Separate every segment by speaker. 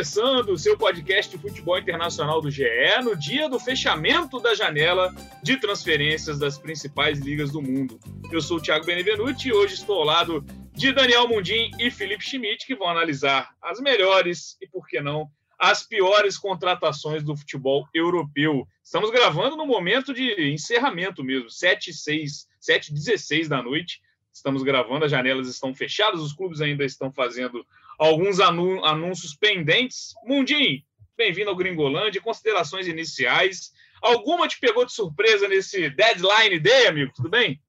Speaker 1: começando o seu podcast de futebol internacional do GE no dia do fechamento da janela de transferências das principais ligas do mundo. Eu sou o Thiago Benevenuti e hoje estou ao lado de Daniel Mundim e Felipe Schmidt, que vão analisar as melhores e, por que não, as piores contratações do futebol europeu. Estamos gravando no momento de encerramento mesmo, 7 6 7 16 da noite. Estamos gravando, as janelas estão fechadas, os clubes ainda estão fazendo alguns anúncios pendentes. Mundim, bem-vindo ao Gringolândia. Considerações iniciais. Alguma te pegou de surpresa nesse deadline day, amigo? Tudo bem?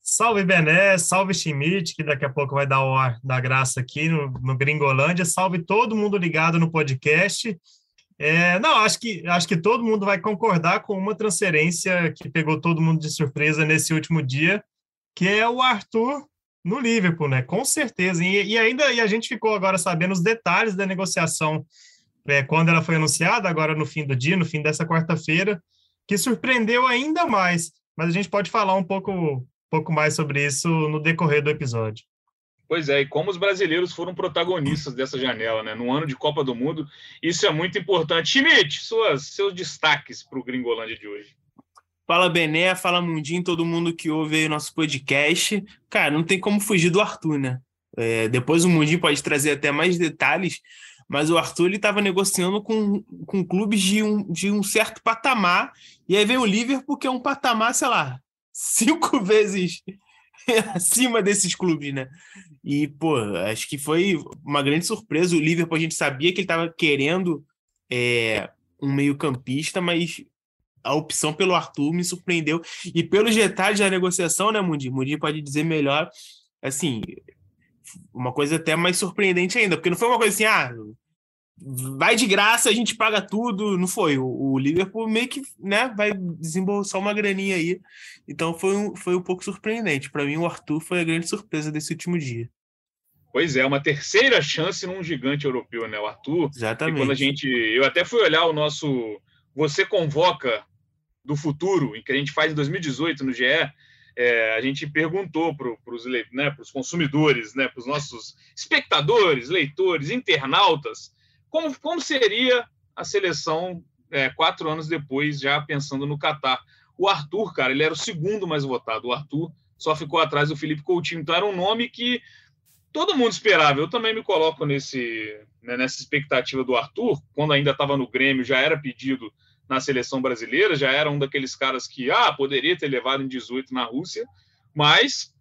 Speaker 2: Salve Bené, salve Schmidt, que daqui a pouco vai dar o ar da graça aqui no, no Gringolândia. Salve todo mundo ligado no podcast. É, não, acho que, acho que todo mundo vai concordar com uma transferência que pegou todo mundo de surpresa nesse último dia, que é o Arthur no Liverpool, né? Com certeza. E, e, ainda e a gente ficou agora sabendo os detalhes da negociação é, quando ela foi anunciada, agora no fim do dia, no fim dessa quarta-feira, que surpreendeu ainda mais. Mas a gente pode falar um pouco, pouco mais sobre isso no decorrer do episódio.
Speaker 1: Pois é, e como os brasileiros foram protagonistas dessa janela, né? No ano de Copa do Mundo, isso é muito importante. Schmidt, suas, seus destaques para o Gringolândia de hoje.
Speaker 3: Fala Bené, fala Mundinho, todo mundo que ouve aí o nosso podcast. Cara, não tem como fugir do Arthur, né? É, depois o Mundinho pode trazer até mais detalhes, mas o Arthur ele estava negociando com, com clubes de um, de um certo patamar, e aí vem o Liverpool, que é um patamar, sei lá, cinco vezes acima desses clubes, né? E, pô, acho que foi uma grande surpresa. O Liverpool, a gente sabia que ele estava querendo é, um meio-campista, mas a opção pelo Arthur me surpreendeu. E pelos detalhes da negociação, né, Mundi? Mundi pode dizer melhor, assim, uma coisa até mais surpreendente ainda, porque não foi uma coisa assim, ah, vai de graça, a gente paga tudo. Não foi. O, o Liverpool meio que né, vai desembolsar uma graninha aí. Então foi um, foi um pouco surpreendente. Para mim, o Arthur foi a grande surpresa desse último dia.
Speaker 1: Pois é, uma terceira chance num gigante europeu, né? O Arthur.
Speaker 3: Exatamente.
Speaker 1: E quando a gente. Eu até fui olhar o nosso. Você convoca do futuro, em que a gente faz em 2018 no GE, é, a gente perguntou para os né, consumidores, né, para os nossos espectadores, leitores, internautas, como, como seria a seleção é, quatro anos depois, já pensando no Catar. O Arthur, cara, ele era o segundo mais votado. O Arthur só ficou atrás do Felipe Coutinho. Então era um nome que todo mundo esperava. Eu também me coloco nesse, né, nessa expectativa do Arthur. Quando ainda estava no Grêmio, já era pedido na seleção brasileira, já era um daqueles caras que ah, poderia ter levado em 18 na Rússia, mas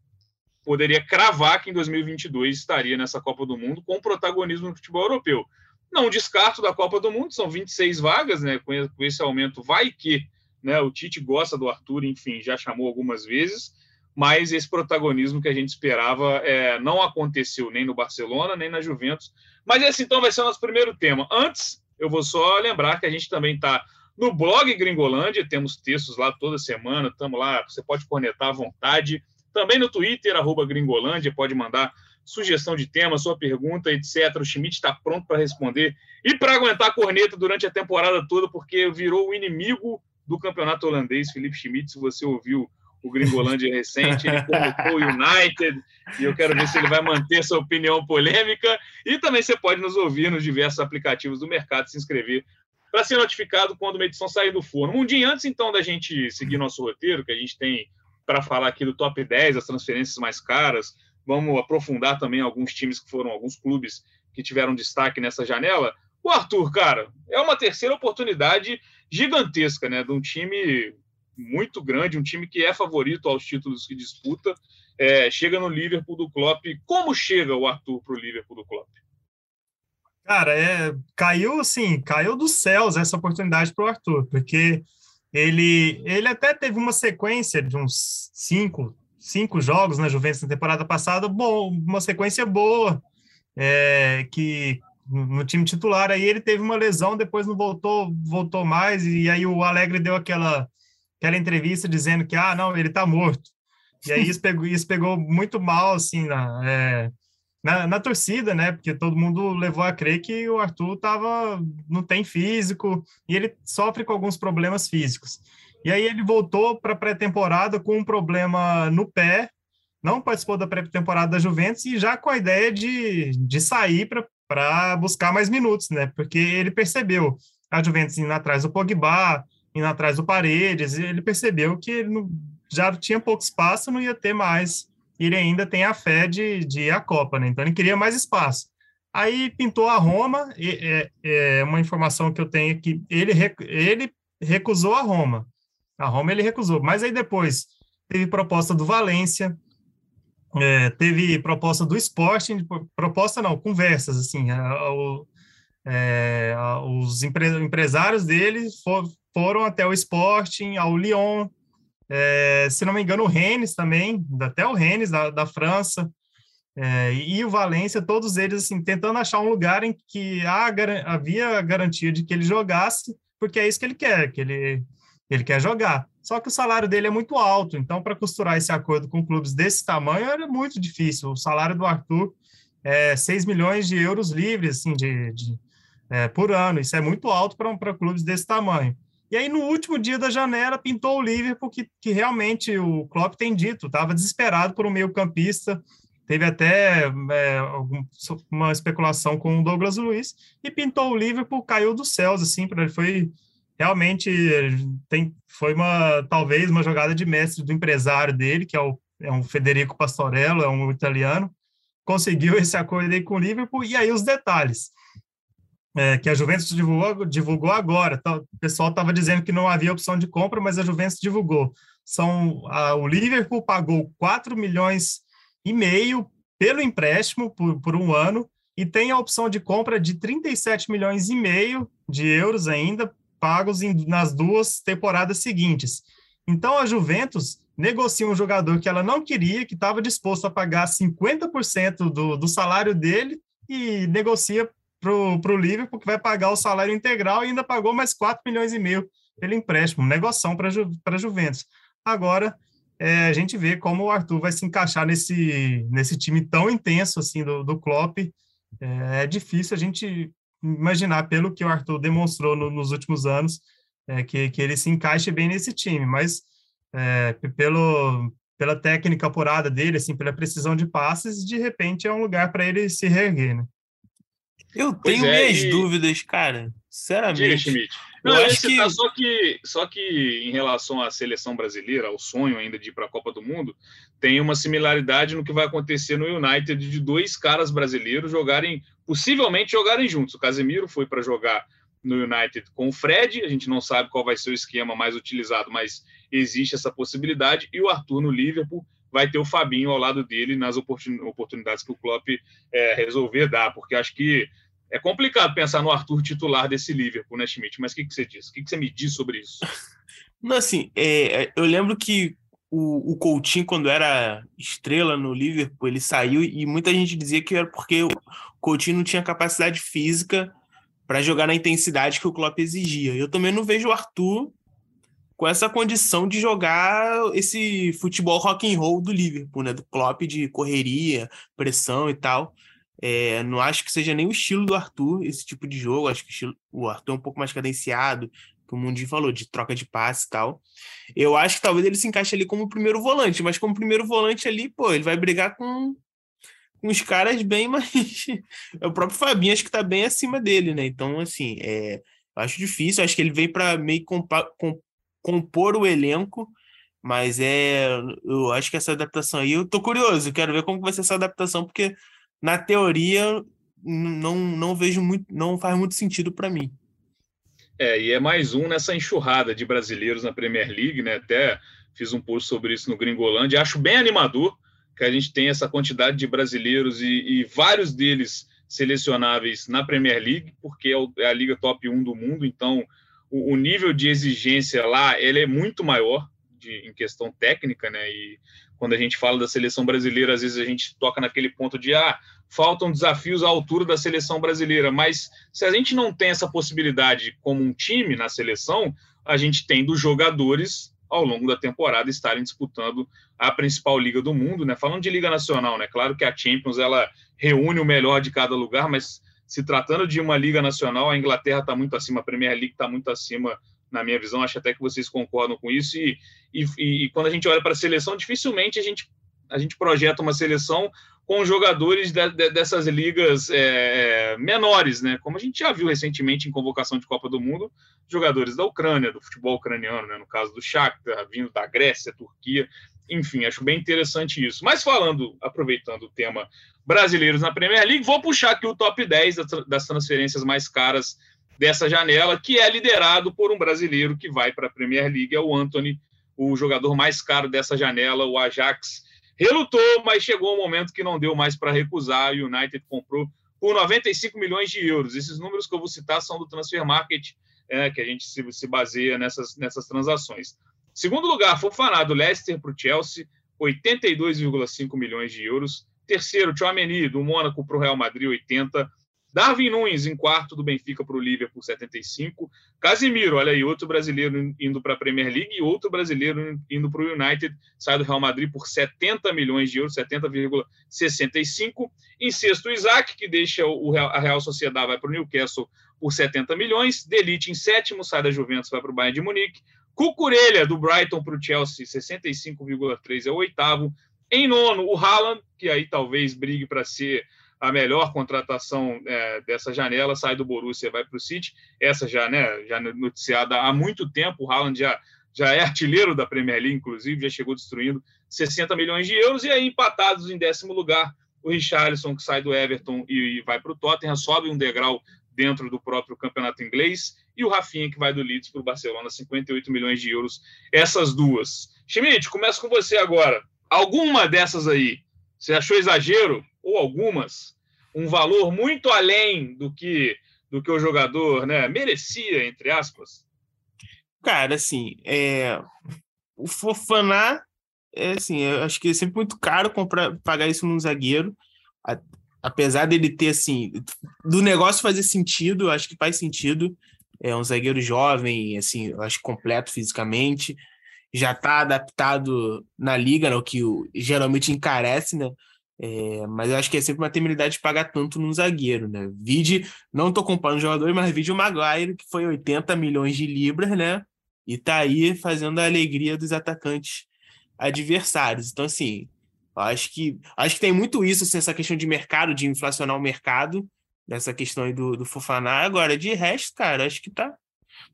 Speaker 1: poderia cravar que em 2022 estaria nessa Copa do Mundo com protagonismo no futebol europeu. Não descarto da Copa do Mundo, são 26 vagas, né? Com esse aumento, vai que né, o Tite gosta do Arthur, enfim, já chamou algumas vezes, mas esse protagonismo que a gente esperava é, não aconteceu nem no Barcelona, nem na Juventus. Mas esse então vai ser o nosso primeiro tema. Antes, eu vou só lembrar que a gente também está no blog Gringolândia, temos textos lá toda semana, estamos lá, você pode cornetar à vontade. Também no Twitter, arroba Gringolândia, pode mandar sugestão de tema, sua pergunta, etc. O Schmidt está pronto para responder e para aguentar a corneta durante a temporada toda, porque virou o inimigo do campeonato holandês, Felipe Schmidt. Se você ouviu o Gringolândia recente, ele colocou o United, e eu quero ver se ele vai manter sua opinião polêmica. E também você pode nos ouvir nos diversos aplicativos do mercado, se inscrever para ser notificado quando uma edição sair do forno. Um dia antes, então, da gente seguir nosso roteiro, que a gente tem para falar aqui do top 10, as transferências mais caras, vamos aprofundar também alguns times que foram, alguns clubes que tiveram destaque nessa janela. O Arthur, cara, é uma terceira oportunidade gigantesca, né? De um time muito grande, um time que é favorito aos títulos que disputa. É, chega no Liverpool do Klopp. Como chega o Arthur para o Liverpool do Klopp?
Speaker 2: Cara, é, caiu assim, caiu dos céus essa oportunidade para o Arthur, porque ele, ele até teve uma sequência de uns cinco, cinco jogos na Juventus na temporada passada, bom, uma sequência boa, é, que no time titular, aí ele teve uma lesão, depois não voltou, voltou mais, e aí o Alegre deu aquela, aquela entrevista dizendo que, ah, não, ele está morto. E aí isso pegou, isso pegou muito mal, assim, na, é, na, na, torcida, né? Porque todo mundo levou a crer que o Arthur tava, não tem físico e ele sofre com alguns problemas físicos. E aí ele voltou para a pré-temporada com um problema no pé, não participou da pré-temporada da Juventus e já com a ideia de, de sair para buscar mais minutos, né? Porque ele percebeu a Juventus indo atrás do Pogba, indo atrás do Paredes, ele percebeu que ele não, já tinha pouco espaço, não ia ter mais. Ele ainda tem a fé de, de ir à Copa, né? Então ele queria mais espaço. Aí pintou a Roma, e, é, é uma informação que eu tenho que ele, ele recusou a Roma. A Roma ele recusou, mas aí depois teve proposta do Valência, é, teve proposta do Sporting, proposta não, conversas, assim, é, os empre, empresários dele for, foram até o Sporting, ao Lyon, é, se não me engano o Rennes também, até o Rennes da, da França, é, e o Valência, todos eles assim, tentando achar um lugar em que há, havia garantia de que ele jogasse, porque é isso que ele quer, que ele, ele quer jogar. Só que o salário dele é muito alto, então para costurar esse acordo com clubes desse tamanho é muito difícil. O salário do Arthur é 6 milhões de euros livres assim, de, de é, por ano, isso é muito alto para clubes desse tamanho. E aí, no último dia da janela, pintou o Liverpool, que, que realmente o Klopp tem dito, estava desesperado por um meio-campista. Teve até é, algum, uma especulação com o Douglas Luiz e pintou o Liverpool, caiu dos céus, assim, para ele foi realmente tem, foi uma talvez uma jogada de mestre do empresário dele, que é o é um Federico Pastorello, é um italiano, conseguiu esse acordo aí com o Liverpool, e aí os detalhes, é, que a Juventus divulgou, divulgou agora, tá, o pessoal estava dizendo que não havia opção de compra, mas a Juventus divulgou, são, a, o Liverpool pagou 4 milhões e meio pelo empréstimo por, por um ano e tem a opção de compra de 37 milhões e meio de euros ainda pagos em, nas duas temporadas seguintes. Então a Juventus negocia um jogador que ela não queria, que estava disposto a pagar 50% do, do salário dele e negocia para o Liverpool, que vai pagar o salário integral e ainda pagou mais 4 milhões e meio pelo empréstimo, negoção para a Juventus. Agora, é, a gente vê como o Arthur vai se encaixar nesse, nesse time tão intenso assim do, do Klopp. É, é difícil a gente imaginar, pelo que o Arthur demonstrou no, nos últimos anos, é, que, que ele se encaixe bem nesse time, mas é, pelo, pela técnica apurada dele, assim, pela precisão de passes, de repente é um lugar para ele se reerguer, né?
Speaker 3: Eu tenho é, minhas e... dúvidas, cara. Sinceramente. Diga,
Speaker 1: Schmidt. Não, eu acho que... Tá só que só que em relação à seleção brasileira, ao sonho ainda de ir para a Copa do Mundo, tem uma similaridade no que vai acontecer no United de dois caras brasileiros jogarem, possivelmente jogarem juntos. O Casemiro foi para jogar no United com o Fred, a gente não sabe qual vai ser o esquema mais utilizado, mas existe essa possibilidade. E o Arthur no Liverpool vai ter o Fabinho ao lado dele nas oportunidades que o Klopp é, resolver dar, porque acho que é complicado pensar no Arthur titular desse Liverpool, né, Schmidt? Mas o que, que você diz? O que, que você me diz sobre isso?
Speaker 3: Não, assim, é, é, eu lembro que o, o Coutinho, quando era estrela no Liverpool, ele saiu e muita gente dizia que era porque o Coutinho não tinha capacidade física para jogar na intensidade que o Klopp exigia. Eu também não vejo o Arthur com essa condição de jogar esse futebol rock and roll do Liverpool, né? Do Klopp de correria, pressão e tal. É, não acho que seja nem o estilo do Arthur esse tipo de jogo. Acho que o, estilo, o Arthur é um pouco mais cadenciado, que o Mundinho falou, de troca de passe e tal. Eu acho que talvez ele se encaixe ali como primeiro volante, mas como primeiro volante ali, pô, ele vai brigar com, com os caras bem mais. é o próprio Fabinho, acho que tá bem acima dele, né? Então, assim, é, acho difícil. Acho que ele vem para meio compa com, compor o elenco. Mas é, eu acho que essa adaptação aí, eu tô curioso, quero ver como vai ser essa adaptação, porque na teoria, não, não vejo muito, não faz muito sentido para mim.
Speaker 1: É, e é mais um nessa enxurrada de brasileiros na Premier League, né? Até fiz um post sobre isso no Gringolândia. Acho bem animador que a gente tem essa quantidade de brasileiros e, e vários deles selecionáveis na Premier League, porque é, é a liga top 1 do mundo, então o, o nível de exigência lá ele é muito maior de, em questão técnica, né? E quando a gente fala da seleção brasileira, às vezes a gente toca naquele ponto de ah, faltam desafios à altura da seleção brasileira, mas se a gente não tem essa possibilidade como um time na seleção, a gente tem dos jogadores ao longo da temporada estarem disputando a principal liga do mundo, né? Falando de liga nacional, né? Claro que a Champions ela reúne o melhor de cada lugar, mas se tratando de uma liga nacional, a Inglaterra está muito acima, a Premier League está muito acima na minha visão, acho até que vocês concordam com isso. E, e, e quando a gente olha para a seleção, dificilmente a gente a gente projeta uma seleção com jogadores de, de, dessas ligas é, menores, né? Como a gente já viu recentemente em convocação de Copa do Mundo, jogadores da Ucrânia, do futebol ucraniano, né? no caso do Shakhtar, vindo da Grécia, Turquia, enfim, acho bem interessante isso. Mas falando, aproveitando o tema brasileiros na Premier League, vou puxar aqui o top 10 das transferências mais caras dessa janela, que é liderado por um brasileiro que vai para a Premier League, é o Anthony, o jogador mais caro dessa janela, o Ajax relutou, mas chegou um momento que não deu mais para recusar. O United comprou por 95 milhões de euros. Esses números que eu vou citar são do Transfer Market, é, que a gente se, se, baseia nessas, nessas transações. Segundo lugar, Fofaná, do Leicester para o Chelsea, 82,5 milhões de euros. Terceiro, Tchouameni, do Mônaco para o Real Madrid, 80 Darwin Nunes em quarto do Benfica para o Liverpool, 75. Casimiro, olha aí, outro brasileiro indo para a Premier League e outro brasileiro indo para o United, sai do Real Madrid por 70 milhões de euros, 70,65. Em sexto, Isaac, que deixa o Real, a Real Sociedade, vai para o Newcastle por 70 milhões. Delite em sétimo, sai da Juventus, vai para o Bayern de Munique. Cucurelha, do Brighton para o Chelsea, 65,3 é o oitavo. Em nono, o Haaland, que aí talvez brigue para ser a melhor contratação é, dessa janela, sai do Borussia, vai para o City. Essa já, né, já noticiada há muito tempo, o Haaland já, já é artilheiro da Premier League, inclusive, já chegou destruindo 60 milhões de euros, e aí empatados em décimo lugar, o Richarlison, que sai do Everton e, e vai para o Tottenham, sobe um degrau dentro do próprio campeonato inglês, e o Rafinha, que vai do Leeds para o Barcelona, 58 milhões de euros, essas duas. Schmidt, começa com você agora. Alguma dessas aí, você achou exagero? Ou algumas, um valor muito além do que do que o jogador né, merecia, entre aspas?
Speaker 3: Cara, assim, é... o Fofaná, é assim, eu acho que é sempre muito caro comprar, pagar isso num zagueiro, a... apesar dele ter, assim, do negócio fazer sentido, acho que faz sentido, é um zagueiro jovem, assim, acho completo fisicamente, já está adaptado na liga, né, o que geralmente encarece, né, é, mas eu acho que é sempre uma temeridade de pagar tanto num zagueiro, né? Vide, não estou comparando jogadores, mas vide o Maguire, que foi 80 milhões de libras, né? E tá aí fazendo a alegria dos atacantes adversários. Então, assim, acho que acho que tem muito isso, assim, essa questão de mercado, de inflacionar o mercado, dessa questão aí do, do Fofaná. Agora, de resto, cara, acho que tá,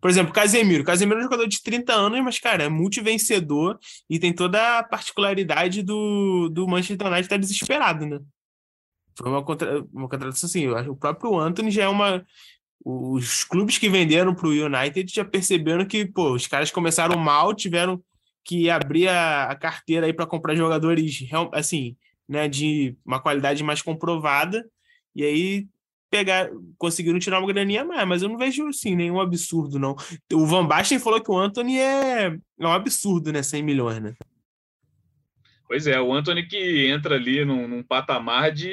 Speaker 3: por exemplo, Casemiro. Casemiro é um jogador de 30 anos, mas, cara, é multivencedor e tem toda a particularidade do, do Manchester United estar tá desesperado, né? Foi uma, contra, uma contratação assim. O próprio Anthony já é uma. Os clubes que venderam para o United já perceberam que, pô, os caras começaram mal, tiveram que abrir a, a carteira aí para comprar jogadores, assim, né, de uma qualidade mais comprovada. E aí pegar, conseguiram tirar uma graninha mais, mas eu não vejo assim nenhum absurdo, não. O Van Basten falou que o Anthony é, é um absurdo, né? 100 milhões, né?
Speaker 1: Pois é, o Anthony que entra ali num, num, patamar de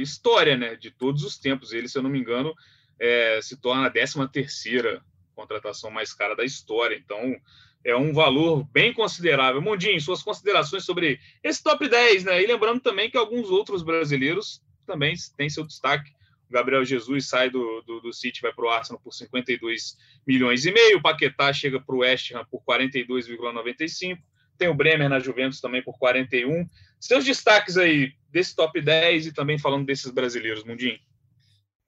Speaker 1: história, né? De todos os tempos. Ele, se eu não me engano, é, se torna a 13 terceira contratação mais cara da história. Então, é um valor bem considerável. Mundinho, suas considerações sobre esse top 10, né? E lembrando também que alguns outros brasileiros também têm seu destaque Gabriel Jesus sai do, do, do City, vai para o Arsenal por 52 milhões e meio. Paquetá chega para o West Ham por 42,95. Tem o Bremer na Juventus também por 41. Seus destaques aí desse top 10 e também falando desses brasileiros, Mundinho.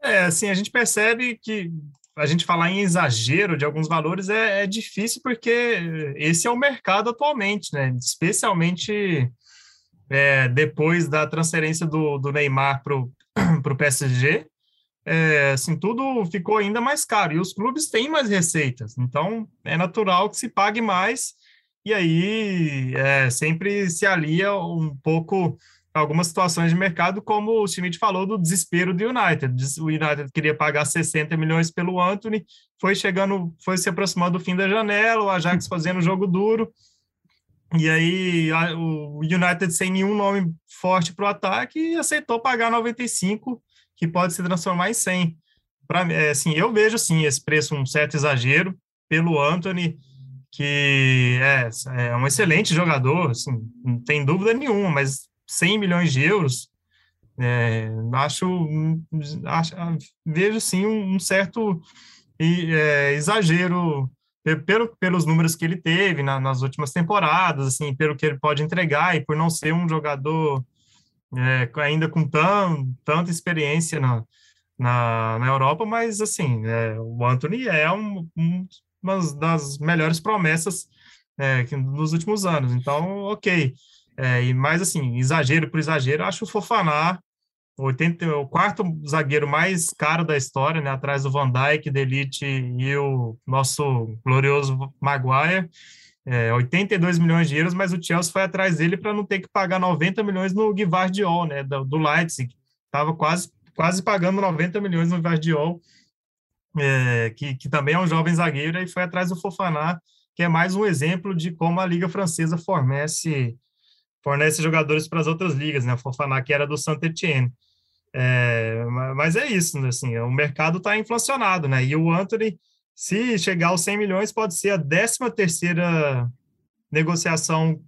Speaker 2: É, assim, a gente percebe que a gente falar em exagero de alguns valores é, é difícil porque esse é o mercado atualmente, né? Especialmente é, depois da transferência do, do Neymar para o PSG, é, assim, tudo ficou ainda mais caro. E os clubes têm mais receitas, então é natural que se pague mais, e aí é, sempre se alia um pouco algumas situações de mercado, como o Schmidt falou do desespero do United. O United queria pagar 60 milhões pelo Anthony, foi chegando, foi se aproximando do fim da janela, o Ajax fazendo jogo duro, e aí a, o United sem nenhum nome forte para o ataque aceitou pagar 95 que pode se transformar em 100. Para é, assim, eu vejo sim esse preço um certo exagero pelo Anthony, que é, é um excelente jogador, assim, não tem dúvida nenhuma, mas 100 milhões de euros, é, acho, acho, vejo sim um, certo é, exagero pelo, pelos números que ele teve na, nas últimas temporadas, assim, pelo que ele pode entregar e por não ser um jogador é, ainda com tão, tanta experiência na, na, na Europa, mas assim, é, o Anthony é um, um, uma das melhores promessas é, nos últimos anos. Então, ok. É, e mais assim, exagero por exagero, acho o Fofaná 80, o quarto zagueiro mais caro da história, né, atrás do Van Dijk, Delite e o nosso glorioso Maguire. É, 82 milhões de euros, mas o Chelsea foi atrás dele para não ter que pagar 90 milhões no Guivardiol, né, do, do Leipzig. Estava quase, quase pagando 90 milhões no Guivardiol, é, que, que também é um jovem zagueiro, e foi atrás do Fofaná, que é mais um exemplo de como a Liga Francesa fornece fornece jogadores para as outras ligas, né? O Fofaná que era do Saint-Etienne. É, mas é isso, né? assim, o mercado está inflacionado, né? E o Anthony, se chegar aos 100 milhões, pode ser a 13 terceira negociação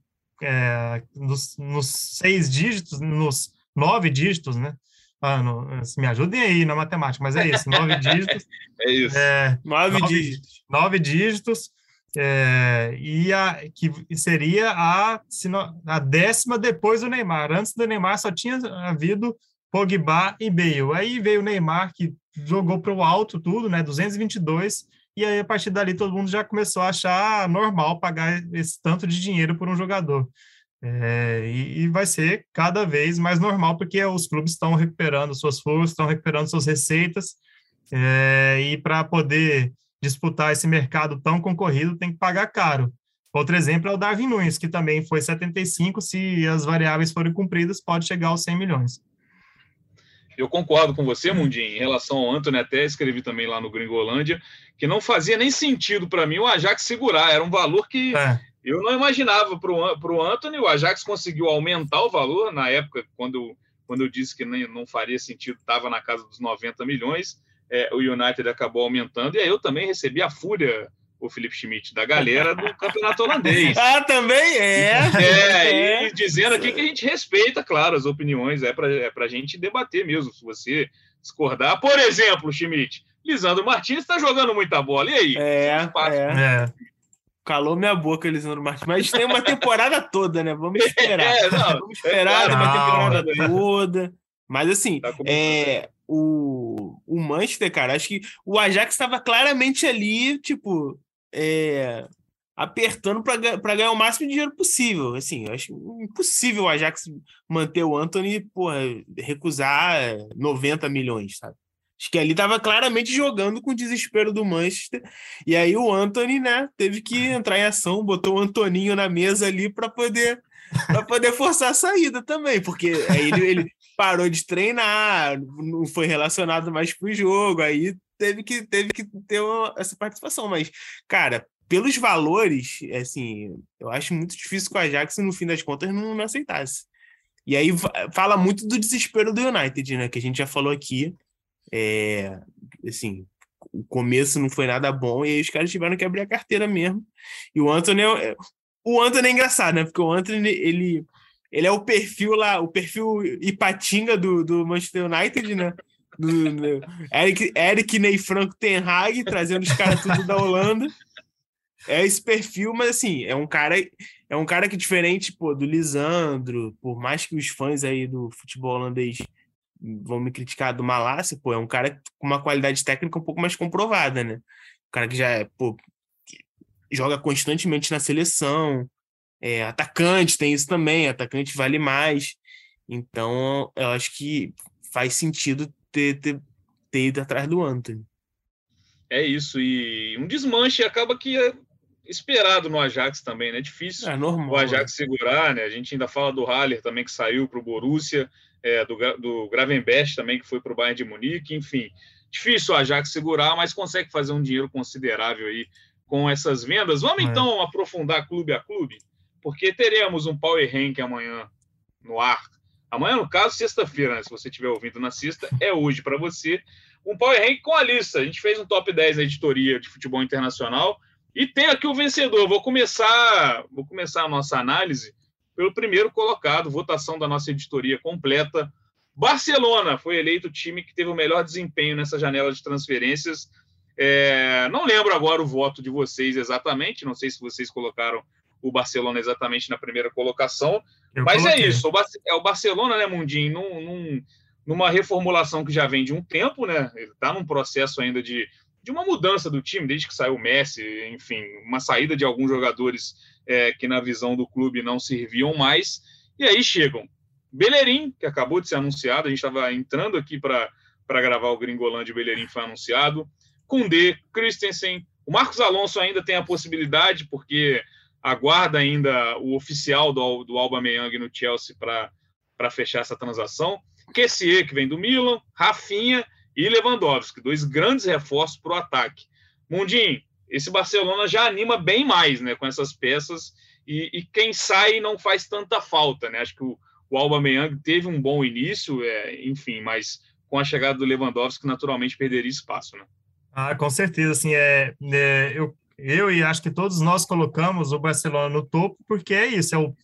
Speaker 2: é, nos, nos, seis dígitos, nos nove dígitos, né? Ah, no, me ajudem aí na matemática, mas é isso, nove dígitos.
Speaker 1: é isso.
Speaker 3: É, nove, nove, dígitos.
Speaker 2: Nove dígitos, é, e a, que seria a, a décima depois do Neymar. Antes do Neymar só tinha havido Pogba e Bale. Aí veio o Neymar, que jogou para o alto tudo, né, 222, e aí a partir dali todo mundo já começou a achar normal pagar esse tanto de dinheiro por um jogador. É, e, e, vai ser cada vez mais normal, porque os clubes estão recuperando suas forças, estão recuperando suas receitas, é, e para poder disputar esse mercado tão concorrido, tem que pagar caro. Outro exemplo é o Darwin Nunes, que também foi 75, se as variáveis forem cumpridas, pode chegar aos 100 milhões.
Speaker 1: Eu concordo com você, Mundinho, em relação ao Anthony, até escrevi também lá no Gringolândia, que não fazia nem sentido para mim o Ajax segurar, era um valor que é. eu não imaginava para o Anthony, o Ajax conseguiu aumentar o valor, na época, quando, quando eu disse que nem, não faria sentido, estava na casa dos 90 milhões, é, o United acabou aumentando, e aí eu também recebi a fúria, o Felipe Schmidt, da galera do campeonato holandês.
Speaker 3: ah, também é.
Speaker 1: É, é. e dizendo aqui que a gente respeita, claro, as opiniões, é para é a gente debater mesmo, se você discordar. Por exemplo, Schmidt, Lisandro Martins está jogando muita bola, e aí?
Speaker 3: É, é. Calou minha boca, Lisandro Martins. Mas tem uma temporada toda, né? Vamos esperar. É, não, Vamos esperar é, uma temporada toda. Mas assim, tá é, o, o Manchester, cara, acho que o Ajax estava claramente ali, tipo, é, apertando para ganhar o máximo de dinheiro possível. Assim, eu acho impossível o Ajax manter o Anthony, porra, recusar 90 milhões, sabe? Acho que ali estava claramente jogando com o desespero do Manchester. E aí o Anthony, né, teve que entrar em ação, botou o Antoninho na mesa ali para poder para poder forçar a saída também, porque aí ele, ele parou de treinar, não foi relacionado mais pro jogo, aí teve que, teve que ter uma, essa participação. Mas, cara, pelos valores, assim, eu acho muito difícil que o Ajax, no fim das contas, não, não aceitasse. E aí fala muito do desespero do United, né? Que a gente já falou aqui. É, assim, o começo não foi nada bom, e aí os caras tiveram que abrir a carteira mesmo. E o Anthony, é, o Anthony é engraçado, né? Porque o Anthony, ele ele é o perfil lá, o perfil Ipatinga do, do Manchester United, né? Eric, Eric Ney Franco Ten Hag, trazendo os caras tudo da Holanda. É esse perfil, mas assim, é um cara é um cara que diferente, pô, do Lisandro, por mais que os fãs aí do futebol holandês vão me criticar do Malásia, pô, é um cara com uma qualidade técnica um pouco mais comprovada, né? Um cara que já é, pô, joga constantemente na seleção, é, atacante tem isso também, atacante vale mais. Então, eu acho que faz sentido ter, ter, ter ido atrás do Anthony.
Speaker 1: É isso, e um desmanche acaba que é esperado no Ajax também, né? É difícil
Speaker 3: é normal,
Speaker 1: o Ajax segurar, né? A gente ainda fala do Haller também, que saiu para o Borussia, é, do, do Gravenberch também, que foi para o Bayern de Munique, enfim. Difícil o Ajax segurar, mas consegue fazer um dinheiro considerável aí com essas vendas. Vamos é. então aprofundar clube a clube? porque teremos um Power Rank amanhã no ar. Amanhã, no caso, sexta-feira, né? se você estiver ouvindo na sexta, é hoje para você. Um Power Rank com a lista. A gente fez um top 10 na editoria de futebol internacional e tem aqui o vencedor. Vou começar, vou começar a nossa análise pelo primeiro colocado, votação da nossa editoria completa. Barcelona foi eleito o time que teve o melhor desempenho nessa janela de transferências. É, não lembro agora o voto de vocês exatamente, não sei se vocês colocaram o Barcelona exatamente na primeira colocação, Eu mas é coloquei. é isso, o, é o Barcelona, né, Mundinho, num, num, numa reformulação que já vem de um tempo, né, ele está num processo ainda de, de uma mudança do time, desde que saiu o Messi, enfim, uma saída de alguns jogadores é, que na visão do clube não serviam mais, e aí chegam Bellerin, que acabou de ser anunciado, a gente estava entrando aqui para gravar o Gringolândia, o Bellerin foi anunciado, Kundê, Christensen, o Marcos Alonso ainda tem a possibilidade, porque aguarda ainda o oficial do, do Alba Meyang no Chelsea para fechar essa transação. Kessier, que vem do Milan, Rafinha e Lewandowski, dois grandes reforços para o ataque. Mundinho, esse Barcelona já anima bem mais né, com essas peças e, e quem sai não faz tanta falta. Né? Acho que o, o Alba Meyang teve um bom início, é, enfim, mas com a chegada do Lewandowski, naturalmente perderia espaço. Né?
Speaker 2: Ah, com certeza, assim, é, é, eu, eu e acho que todos nós colocamos o Barcelona no topo, porque é isso, é o,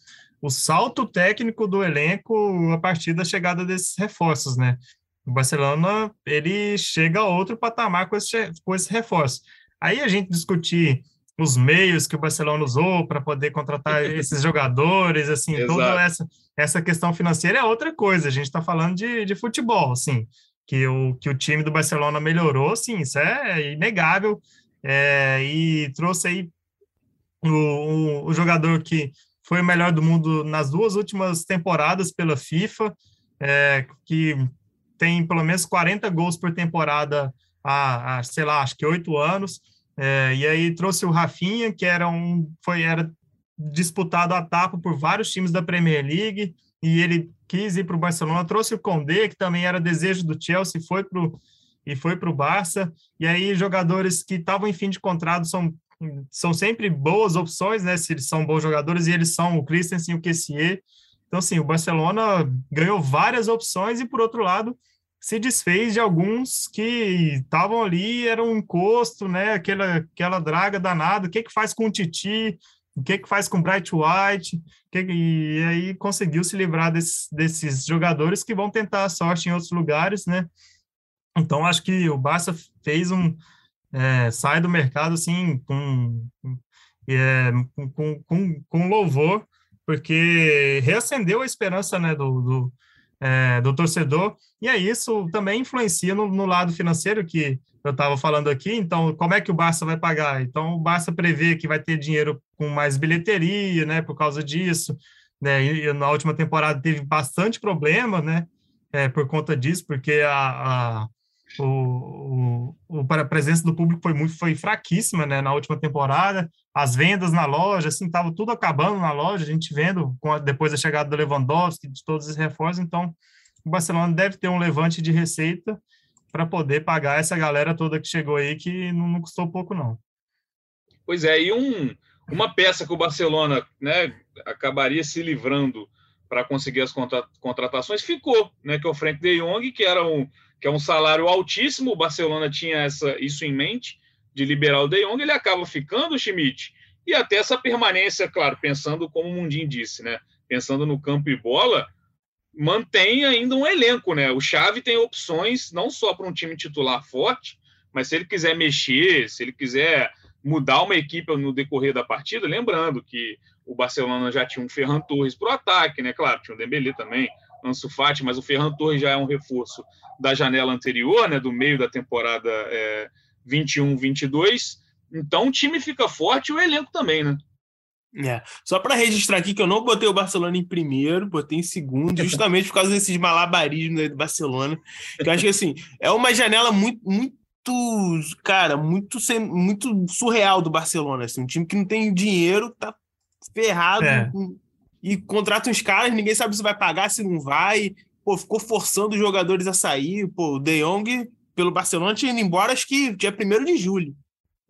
Speaker 2: o salto técnico do elenco a partir da chegada desses reforços, né? O Barcelona, ele chega a outro patamar com esse, com esse reforço. Aí a gente discutir os meios que o Barcelona usou para poder contratar esses jogadores, assim, Exato. toda essa, essa questão financeira é outra coisa. A gente está falando de, de futebol, assim que o, que o time do Barcelona melhorou, sim, isso é inegável, é, e trouxe aí o, o, o, jogador que foi o melhor do mundo nas duas últimas temporadas pela FIFA, é, que tem pelo menos 40 gols por temporada há, há sei lá, acho que oito anos, é, e aí trouxe o Rafinha, que era um, foi, era disputado a tapa por vários times da Premier League, e ele quis ir para o Barcelona, trouxe o Condé, que também era desejo do Chelsea, foi pro, e foi para o Barça. E aí, jogadores que estavam em fim de contrato são, são sempre boas opções, né? Se eles são bons jogadores, e eles são o Christensen e o Kessier. Então, assim, o Barcelona ganhou várias opções e, por outro lado, se desfez de alguns que estavam ali, era um encosto, né? Aquela, aquela draga danada. O que, que faz com o Titi? o que que faz com Bright White, que, e aí conseguiu se livrar desse, desses jogadores que vão tentar a sorte em outros lugares, né? Então acho que o Barça fez um é, sai do mercado assim com, é, com, com, com louvor, porque reacendeu a esperança né, do, do, é, do torcedor, e é isso também influencia no, no lado financeiro que eu estava falando aqui. Então, como é que o Barça vai pagar? Então, o Barça prevê que vai ter dinheiro com mais bilheteria, né, por causa disso. Né, e na última temporada teve bastante problema, né, é, por conta disso, porque a, a o, o, a presença do público foi muito foi fraquíssima, né, na última temporada. As vendas na loja, assim, estava tudo acabando na loja, a gente vendo a, depois da chegada do Lewandowski, de todos os reforços. Então, o Barcelona deve ter um levante de receita para poder pagar essa galera toda que chegou aí, que não, não custou pouco, não.
Speaker 1: Pois é, e um, uma peça que o Barcelona né, acabaria se livrando para conseguir as contra, contratações ficou, né, que é o Frank de Jong, que era um, que é um salário altíssimo, o Barcelona tinha essa, isso em mente, de liberar o de Jong, ele acaba ficando, Schmidt, e até essa permanência, claro, pensando como o Mundinho disse, né, pensando no campo e bola, mantém ainda um elenco, né? O Xavi tem opções não só para um time titular forte, mas se ele quiser mexer, se ele quiser mudar uma equipe no decorrer da partida, lembrando que o Barcelona já tinha um Ferran Torres para o ataque, né? Claro, tinha o Dembélé também, Ansu Fati, mas o Ferran Torres já é um reforço da janela anterior, né? Do meio da temporada é, 21-22. Então o time fica forte e o elenco também, né?
Speaker 3: É. Só para registrar aqui que eu não botei o Barcelona em primeiro, botei em segundo, justamente por causa desses malabarismos do Barcelona. Que eu acho que assim, é uma janela muito, muito cara, muito, muito surreal do Barcelona. Assim, um time que não tem dinheiro, tá ferrado é. E contrata uns caras, ninguém sabe se vai pagar, se não vai. Pô, ficou forçando os jogadores a sair. Pô, o De Jong, pelo Barcelona, tinha ido embora, acho que dia 1 de julho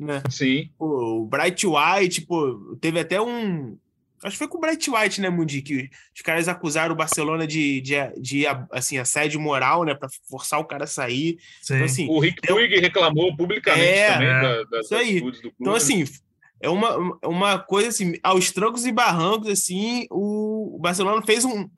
Speaker 3: né?
Speaker 1: Sim.
Speaker 3: Pô, o Bright White, pô, teve até um. Acho que foi com o Bright White, né, Mundi? Que os caras acusaram o Barcelona de, de, de assim, assédio moral, né, para forçar o cara a sair.
Speaker 1: Então, assim, o Rick. Puig reclamou publicamente é, também é, da, das isso aí. do clube.
Speaker 3: Então, assim, é uma, uma coisa assim, aos trancos e barrancos, assim, o, Barcelona fez um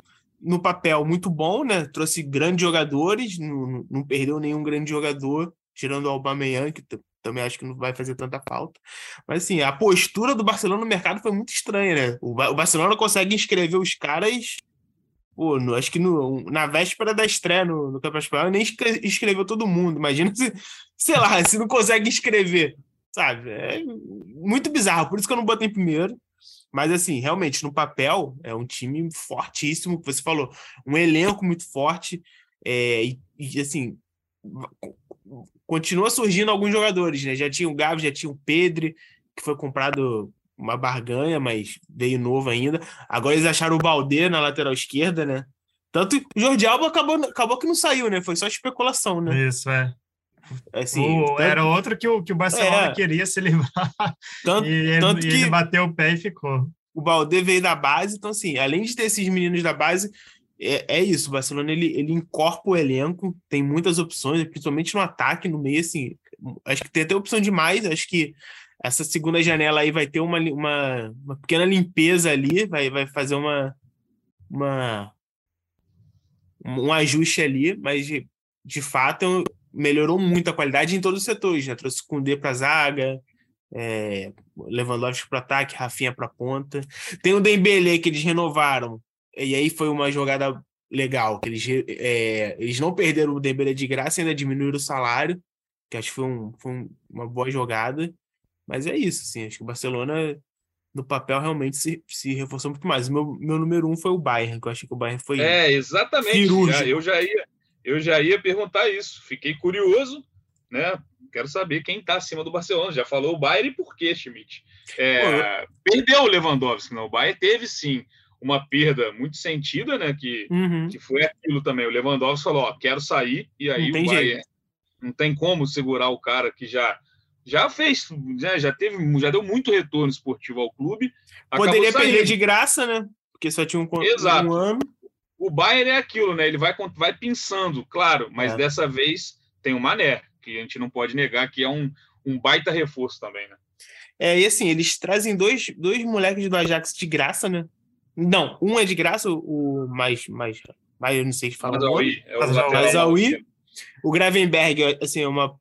Speaker 3: no papel muito bom, né? Trouxe grandes jogadores, não, não perdeu nenhum grande jogador, tirando o Aubameyang, que também acho que não vai fazer tanta falta. Mas assim, a postura do Barcelona no mercado foi muito estranha, né? O, o Barcelona consegue inscrever os caras. Pô, no, acho que no, na véspera da estreia no, no Campeonato Espanhol nem escreveu todo mundo. Imagina se, sei lá, se não consegue escrever, sabe? É muito bizarro, por isso que eu não botei em primeiro. Mas, assim, realmente, no papel, é um time fortíssimo, que você falou, um elenco muito forte. É, e, e, assim, continua surgindo alguns jogadores, né? Já tinha o Gavi, já tinha o Pedro, que foi comprado uma barganha, mas veio novo ainda. Agora eles acharam o Balde na lateral esquerda, né? Tanto o Jordi Alba acabou, acabou que não saiu, né? Foi só especulação, né?
Speaker 2: Isso, é. Assim, o, tanto... Era outro que o, que o Barcelona é. queria se livrar. Tanto, e, tanto e que ele bateu o pé e ficou.
Speaker 3: O Balde veio da base, então, assim, além de ter esses meninos da base, é, é isso. O Barcelona ele, ele incorpora o elenco, tem muitas opções, principalmente no ataque, no meio, assim. Acho que tem até opção demais. Acho que essa segunda janela aí vai ter uma, uma, uma pequena limpeza ali, vai, vai fazer uma, uma um ajuste ali, mas de, de fato melhorou muito a qualidade em todos os setores. Já trouxe Kundê para a zaga, é, Lewandowski para ataque, Rafinha para ponta. Tem o Dembele que eles renovaram, e aí foi uma jogada legal, que eles, é, eles não perderam o Dembele de graça, ainda diminuíram o salário, que acho que foi, um, foi um, uma boa jogada. Mas é isso, assim, acho que o Barcelona no papel realmente se, se reforçou muito mais. O meu, meu número um foi o Bayern, que eu achei que o Bayern foi.
Speaker 1: É, exatamente. Já, eu já ia eu já ia perguntar isso. Fiquei curioso, né? Quero saber quem está acima do Barcelona. Já falou o Bayern e por quê, Schmidt? É, perdeu o Lewandowski, não. O Bayern teve sim uma perda muito sentida, né? Que, uhum. que foi aquilo também. O Lewandowski falou: ó, quero sair, e aí o Bayern jeito. não tem como segurar o cara que já já fez, né, já teve, já deu muito retorno esportivo ao clube.
Speaker 3: Poderia perder de graça, né? Porque só tinha um, Exato. um ano
Speaker 1: o Bayern é aquilo, né? Ele vai, vai pensando, claro, mas é. dessa vez tem o Mané, que a gente não pode negar que é um, um baita reforço também, né?
Speaker 3: É, e assim, eles trazem dois, dois moleques do Ajax de graça, né? Não, um é de graça, o mais, mais, mais eu não sei se fala. Mazaui, é o Mazaui. O Gravenberg, assim, é uma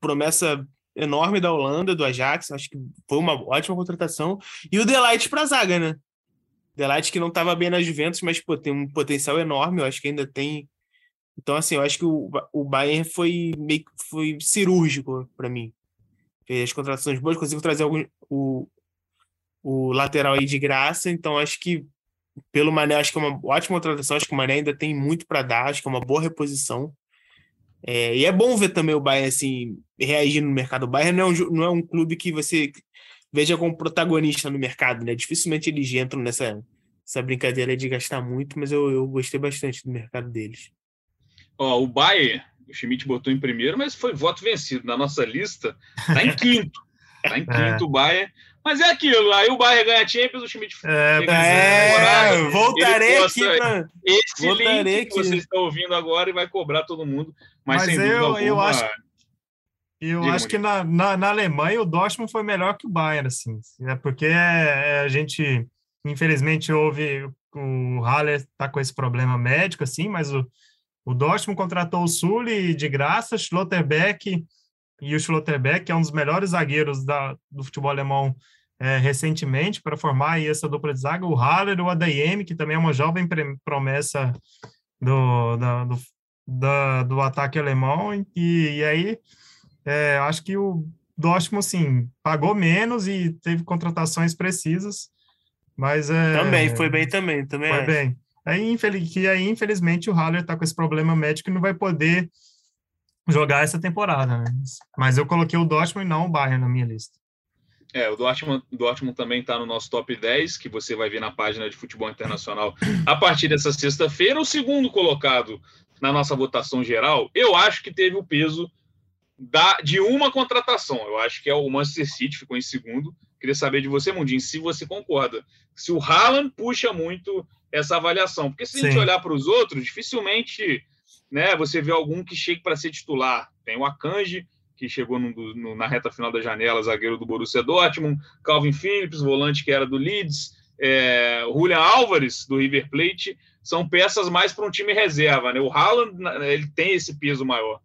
Speaker 3: promessa enorme da Holanda, do Ajax, acho que foi uma ótima contratação. E o Delight para a zaga, né? Delight que não estava bem na Juventus, mas pô, tem um potencial enorme, eu acho que ainda tem. Então, assim, eu acho que o, o Bayern foi meio foi cirúrgico para mim. Fez as contratações boas, conseguiu trazer algum, o, o lateral aí de graça, então acho que pelo Mané, acho que é uma ótima contratação, acho que o Mané ainda tem muito para dar, acho que é uma boa reposição. É, e é bom ver também o Bayern assim, reagindo no mercado. O Bayern não é um, não é um clube que você veja como protagonista no mercado, né? Dificilmente eles entram nessa essa brincadeira de gastar muito, mas eu, eu gostei bastante do mercado deles.
Speaker 1: Ó, o Bayern, o Schmidt botou em primeiro, mas foi voto vencido. Na nossa lista, tá em quinto. tá em é. quinto o Bayern. Mas é aquilo, aí o Bayern ganha Champions, o Schmidt
Speaker 3: é, é, voltarei aqui pra...
Speaker 1: esse voltarei link aqui. que vocês estão ouvindo agora e vai cobrar todo mundo. Mas, mas sem eu, dúvida eu
Speaker 2: acho eu acho que na, na, na, Alemanha o Dortmund foi melhor que o Bayern, assim. É porque é, a gente, infelizmente, houve o Haller tá com esse problema médico, assim, mas o, o Dortmund contratou o Sully de graça, Schlotterbeck e o Schlotterbeck, que é um dos melhores zagueiros da, do futebol alemão é, recentemente, para formar aí essa dupla de zaga, o Haller, o ADM, que também é uma jovem promessa do, da, do, da, do ataque alemão, e, e aí é, acho que o Dortmund, sim, pagou menos e teve contratações precisas, mas... É,
Speaker 3: também, foi bem também, também
Speaker 2: Foi
Speaker 3: acho.
Speaker 2: bem. Aí, infeliz, que aí, infelizmente, o Haller está com esse problema médico e não vai poder jogar essa temporada, né? Mas eu coloquei o Dortmund e não o Bayern na minha lista.
Speaker 1: É, o Dortmund, Dortmund também está no nosso top 10, que você vai ver na página de futebol internacional a partir dessa sexta-feira. O segundo colocado na nossa votação geral, eu acho que teve o peso da, de uma contratação. Eu acho que é o Manchester City, ficou em segundo. Queria saber de você, Mundinho, se você concorda. Se o Haaland puxa muito essa avaliação. Porque se Sim. a gente olhar para os outros, dificilmente né, você vê algum que chegue para ser titular. Tem o Akanji, que chegou no, no, na reta final da janela, zagueiro do Borussia Dortmund, Calvin Phillips, volante que era do Leeds, é, Julian Álvares, do River Plate, são peças mais para um time reserva. Né? O Haaland ele tem esse peso maior.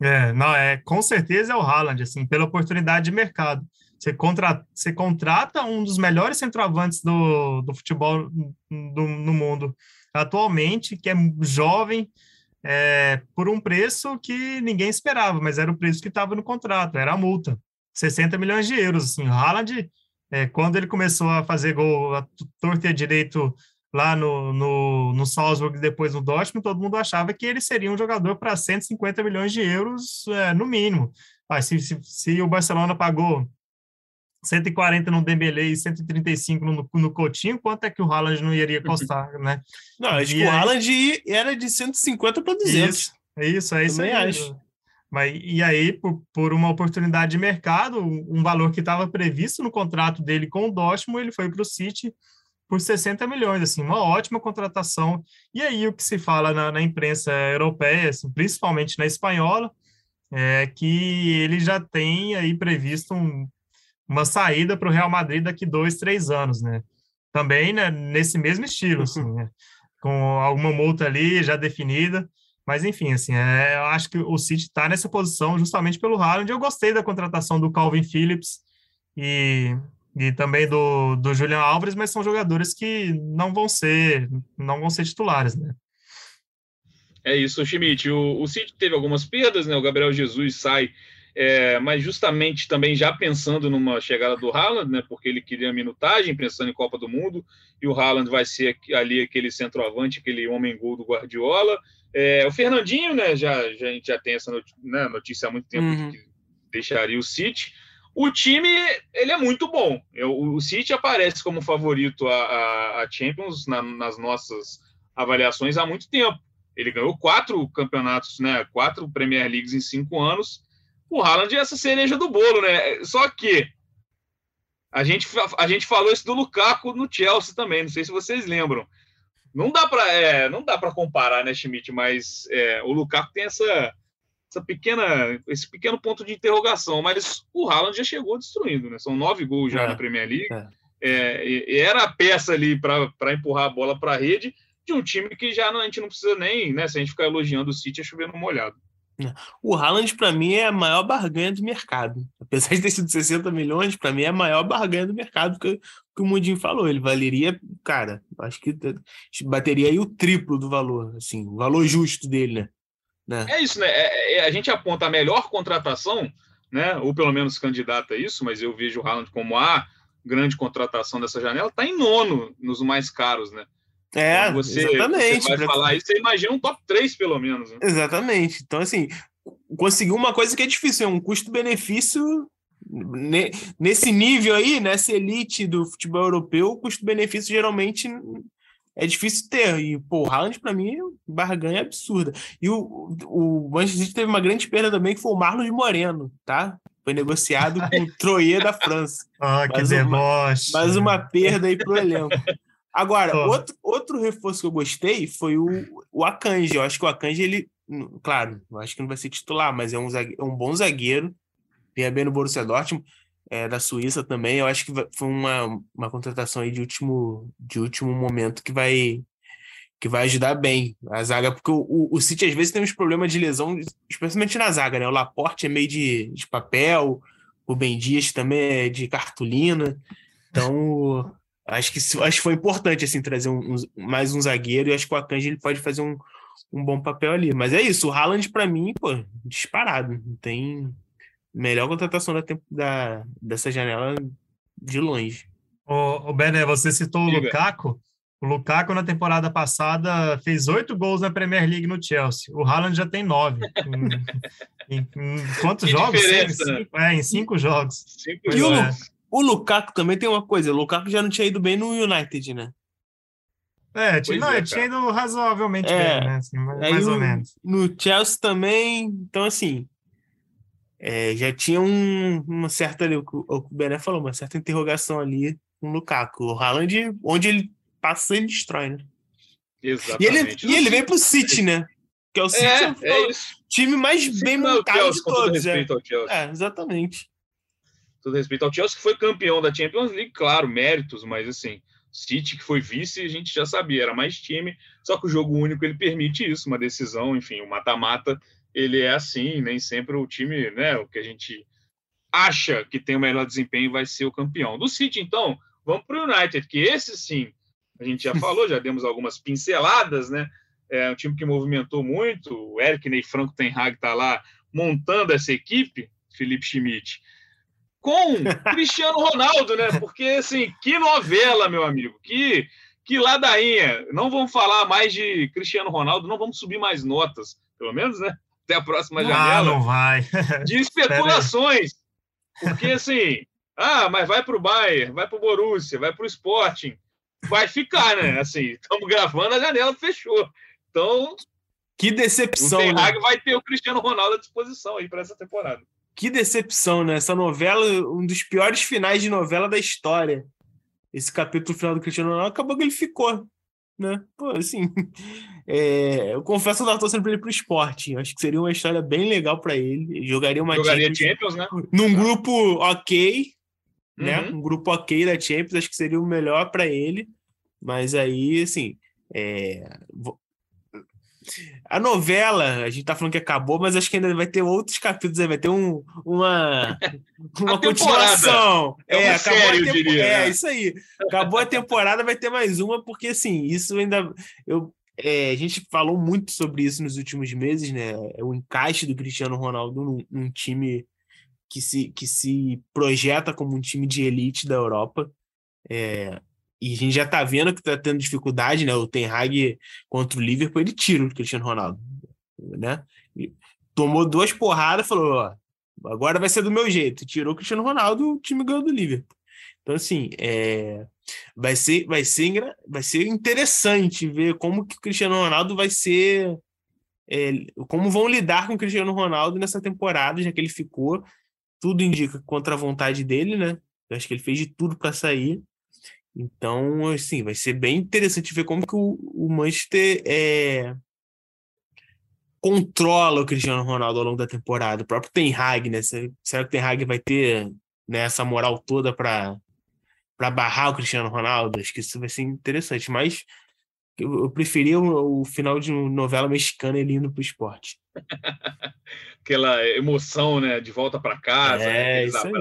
Speaker 2: É, não, é, com certeza é o Haaland, assim, pela oportunidade de mercado. Você, você contrata um dos melhores centroavantes do, do futebol do, no mundo atualmente, que é jovem, é, por um preço que ninguém esperava, mas era o preço que estava no contrato, era a multa, 60 milhões de euros. Assim, o Haaland, é, quando ele começou a fazer gol a torta direito lá no, no, no Salzburg e depois no Dortmund, todo mundo achava que ele seria um jogador para 150 milhões de euros é, no mínimo. Ah, se, se, se o Barcelona pagou 140 no Dembélé e 135 no, no Coutinho, quanto é que o Haaland não iria custar, né?
Speaker 3: Não, acho que o Haaland era de 150 para 200.
Speaker 2: Isso, é isso, é isso
Speaker 3: Também
Speaker 2: aí.
Speaker 3: acho.
Speaker 2: Mas, e aí, por, por uma oportunidade de mercado, um valor que estava previsto no contrato dele com o Dortmund, ele foi para o City por 60 milhões, assim, uma ótima contratação. E aí o que se fala na, na imprensa europeia, assim, principalmente na espanhola, é que ele já tem aí previsto um, uma saída para o Real Madrid daqui dois, três anos, né? Também né, nesse mesmo estilo, assim, né? com alguma multa ali já definida. Mas, enfim, assim, é, eu acho que o City está nessa posição justamente pelo Haaland. Eu gostei da contratação do Calvin Phillips e, e também do, do Julian Alves, mas são jogadores que não vão ser, não vão ser titulares, né?
Speaker 1: É isso, Schmidt. O, o City teve algumas perdas, né? O Gabriel Jesus sai é, mas justamente também já pensando numa chegada do Haaland, né, porque ele queria minutagem, pensando em Copa do Mundo, e o Haaland vai ser ali aquele centroavante, aquele homem-gol do Guardiola. É, o Fernandinho, né, já, já, a gente já tem essa notícia, né, notícia há muito tempo uhum. que deixaria o City. O time, ele é muito bom. O City aparece como favorito a, a, a Champions na, nas nossas avaliações há muito tempo. Ele ganhou quatro campeonatos, né, quatro Premier Leagues em cinco anos, o Haaland é essa cereja do bolo, né? Só que a gente, a gente falou isso do Lukaku no Chelsea também, não sei se vocês lembram. Não dá para é, não dá para comparar, né, Schmidt? Mas é, o Lukaku tem essa, essa pequena, esse pequeno ponto de interrogação. Mas o Haaland já chegou destruindo, né? São nove gols já é, na Premier League. É. é era a peça ali para empurrar a bola para a rede de um time que já não, a gente não precisa nem, né? Se a gente ficar elogiando o City, é chover no molhado.
Speaker 3: O Haaland, para mim, é a maior barganha do mercado. Apesar de ter sido 60 milhões, para mim é a maior barganha do mercado que, que o Mundinho falou. Ele valeria, cara, acho que bateria aí o triplo do valor, assim, o valor justo dele, né?
Speaker 1: Né? É isso, né? É, é, a gente aponta a melhor contratação, né? Ou pelo menos candidata a isso, mas eu vejo o Haaland como a grande contratação dessa janela, está em nono nos mais caros, né?
Speaker 3: É, você, exatamente.
Speaker 1: Você vai falar isso, você imagina um top 3, pelo menos. Né?
Speaker 3: Exatamente. Então, assim, conseguir uma coisa que é difícil, é um custo-benefício nesse nível aí, nessa elite do futebol europeu, o custo-benefício geralmente é difícil ter. E, pô, o Haaland, para mim, barganha absurda. E o, o Manchester City teve uma grande perda também, que foi o Marlon de Moreno, tá? Foi negociado com o Troyer da França.
Speaker 2: Ah, que deboche.
Speaker 3: Mais uma perda aí pro elenco. Agora, outro, outro reforço que eu gostei foi o, o Akanji. Eu acho que o Akanji, ele, claro, eu acho que não vai ser titular, mas é um, zague, é um bom zagueiro. Vinha bem no Borussia Dortmund, é, da Suíça também. Eu acho que foi uma, uma contratação aí de último, de último momento que vai que vai ajudar bem a zaga, porque o, o, o City às vezes tem uns problemas de lesão, especialmente na zaga, né? O Laporte é meio de, de papel, o Ben Dias também é de cartolina. Então, Acho que, acho que foi importante assim, trazer um, um, mais um zagueiro e acho que o Akanji ele pode fazer um, um bom papel ali. Mas é isso, o Haaland, para mim, pô, disparado. Não tem melhor contratação da, tempo, da, dessa janela de longe.
Speaker 2: O, o Bené, você citou o Lukaku. O Lukaku, na temporada passada, fez oito gols na Premier League no Chelsea. O Haaland já tem nove. em, em, em quantos que jogos? Cinco, é, em cinco jogos.
Speaker 3: Cinco e. O, o Lukaku também tem uma coisa, o Lukaku já não tinha ido bem no United, né?
Speaker 2: É, tinha, não, é, tinha ido razoavelmente é, bem, né? Assim, mais ou menos.
Speaker 3: No Chelsea também, então assim, é, já tinha um, uma certa, o que o Bené falou, uma certa interrogação ali com o Lukaku. O Haaland, onde ele passa, ele destrói, né?
Speaker 1: Exatamente.
Speaker 3: E ele, e ele veio pro City, né? Que é o City, é, é, o time mais Sim, bem montado Chelsea, de todos. É. é, exatamente
Speaker 1: todo respeito ao Chelsea, que foi campeão da Champions League, claro, méritos, mas assim, City, que foi vice, a gente já sabia, era mais time, só que o jogo único ele permite isso, uma decisão, enfim, o mata-mata ele é assim, nem sempre o time, né, o que a gente acha que tem o melhor desempenho vai ser o campeão. Do City, então, vamos para o United, que esse sim, a gente já falou, já demos algumas pinceladas, né? É um time que movimentou muito, o Eric Ney Franco Ten Hag está lá montando essa equipe, Felipe Schmidt, com Cristiano Ronaldo, né? Porque, assim, que novela, meu amigo, que, que ladainha. Não vamos falar mais de Cristiano Ronaldo, não vamos subir mais notas, pelo menos, né? Até a próxima
Speaker 2: Ah,
Speaker 1: janela.
Speaker 2: não vai.
Speaker 1: De especulações. Porque, assim, ah, mas vai para o Bayern, vai para o Borussia, vai para o Sporting. Vai ficar, né? Assim, estamos gravando, a janela fechou. Então,
Speaker 3: Que
Speaker 1: o
Speaker 3: decepção,
Speaker 1: Ten
Speaker 3: né?
Speaker 1: Hag vai ter o Cristiano Ronaldo à disposição aí para essa temporada.
Speaker 3: Que decepção, né? Essa novela, um dos piores finais de novela da história. Esse capítulo final do Cristiano Ronaldo, acabou que ele ficou, né? Pô, assim, é, eu confesso que eu tava torcendo pra ele pro esporte. Eu Acho que seria uma história bem legal para ele. Ele Jogaria uma
Speaker 1: Jogaria
Speaker 3: Champions
Speaker 1: Champions, né?
Speaker 3: num grupo ok, né?
Speaker 1: Uhum.
Speaker 3: Um grupo ok da Champions, acho que seria o melhor para ele. Mas aí, assim, é, a novela, a gente tá falando que acabou, mas acho que ainda vai ter outros capítulos, aí vai ter um, uma, uma continuação.
Speaker 1: É uma
Speaker 3: acabou a
Speaker 1: série,
Speaker 3: tempo-
Speaker 1: diria,
Speaker 3: É, isso aí. Acabou a temporada, vai ter mais uma, porque assim, isso ainda. Eu, é, a gente falou muito sobre isso nos últimos meses, né? É o encaixe do Cristiano Ronaldo num, num time que se, que se projeta como um time de elite da Europa. É, e a gente já tá vendo que tá tendo dificuldade, né? O Ten Hag contra o Liverpool, ele tira o Cristiano Ronaldo, né? E tomou duas porradas, falou, ó, agora vai ser do meu jeito. Tirou o Cristiano Ronaldo, o time ganhou do Liverpool. Então, assim, é, vai, ser, vai, ser, vai ser interessante ver como que o Cristiano Ronaldo vai ser. é, como vão lidar com o Cristiano Ronaldo nessa temporada, já que ele ficou. Tudo indica contra a vontade dele, né? Eu acho que ele fez de tudo para sair. Então, assim, vai ser bem interessante ver como que o, o Manchester é, controla o Cristiano Ronaldo ao longo da temporada. O próprio Ten Hag, né? Se- Será que o Ten Hag vai ter né, essa moral toda para para barrar o Cristiano Ronaldo? Acho que isso vai ser interessante. Mas eu, eu preferia o, o final de novela mexicana ele indo pro esporte.
Speaker 1: Aquela emoção, né? De volta para casa,
Speaker 3: É,
Speaker 1: né, aqueles
Speaker 3: isso aí.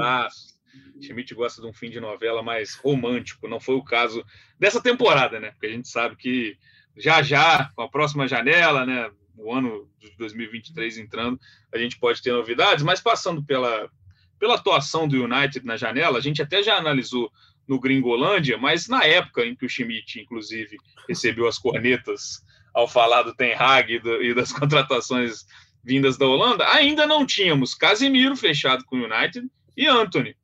Speaker 1: Schmidt gosta de um fim de novela mais romântico. Não foi o caso dessa temporada, né? Porque a gente sabe que já já, com a próxima janela, né? O ano de 2023 entrando, a gente pode ter novidades. Mas passando pela, pela atuação do United na janela, a gente até já analisou no Gringolândia, mas na época em que o Schmidt, inclusive, recebeu as cornetas ao falar do Ten Hag e das contratações vindas da Holanda, ainda não tínhamos Casemiro fechado com o United e Anthony.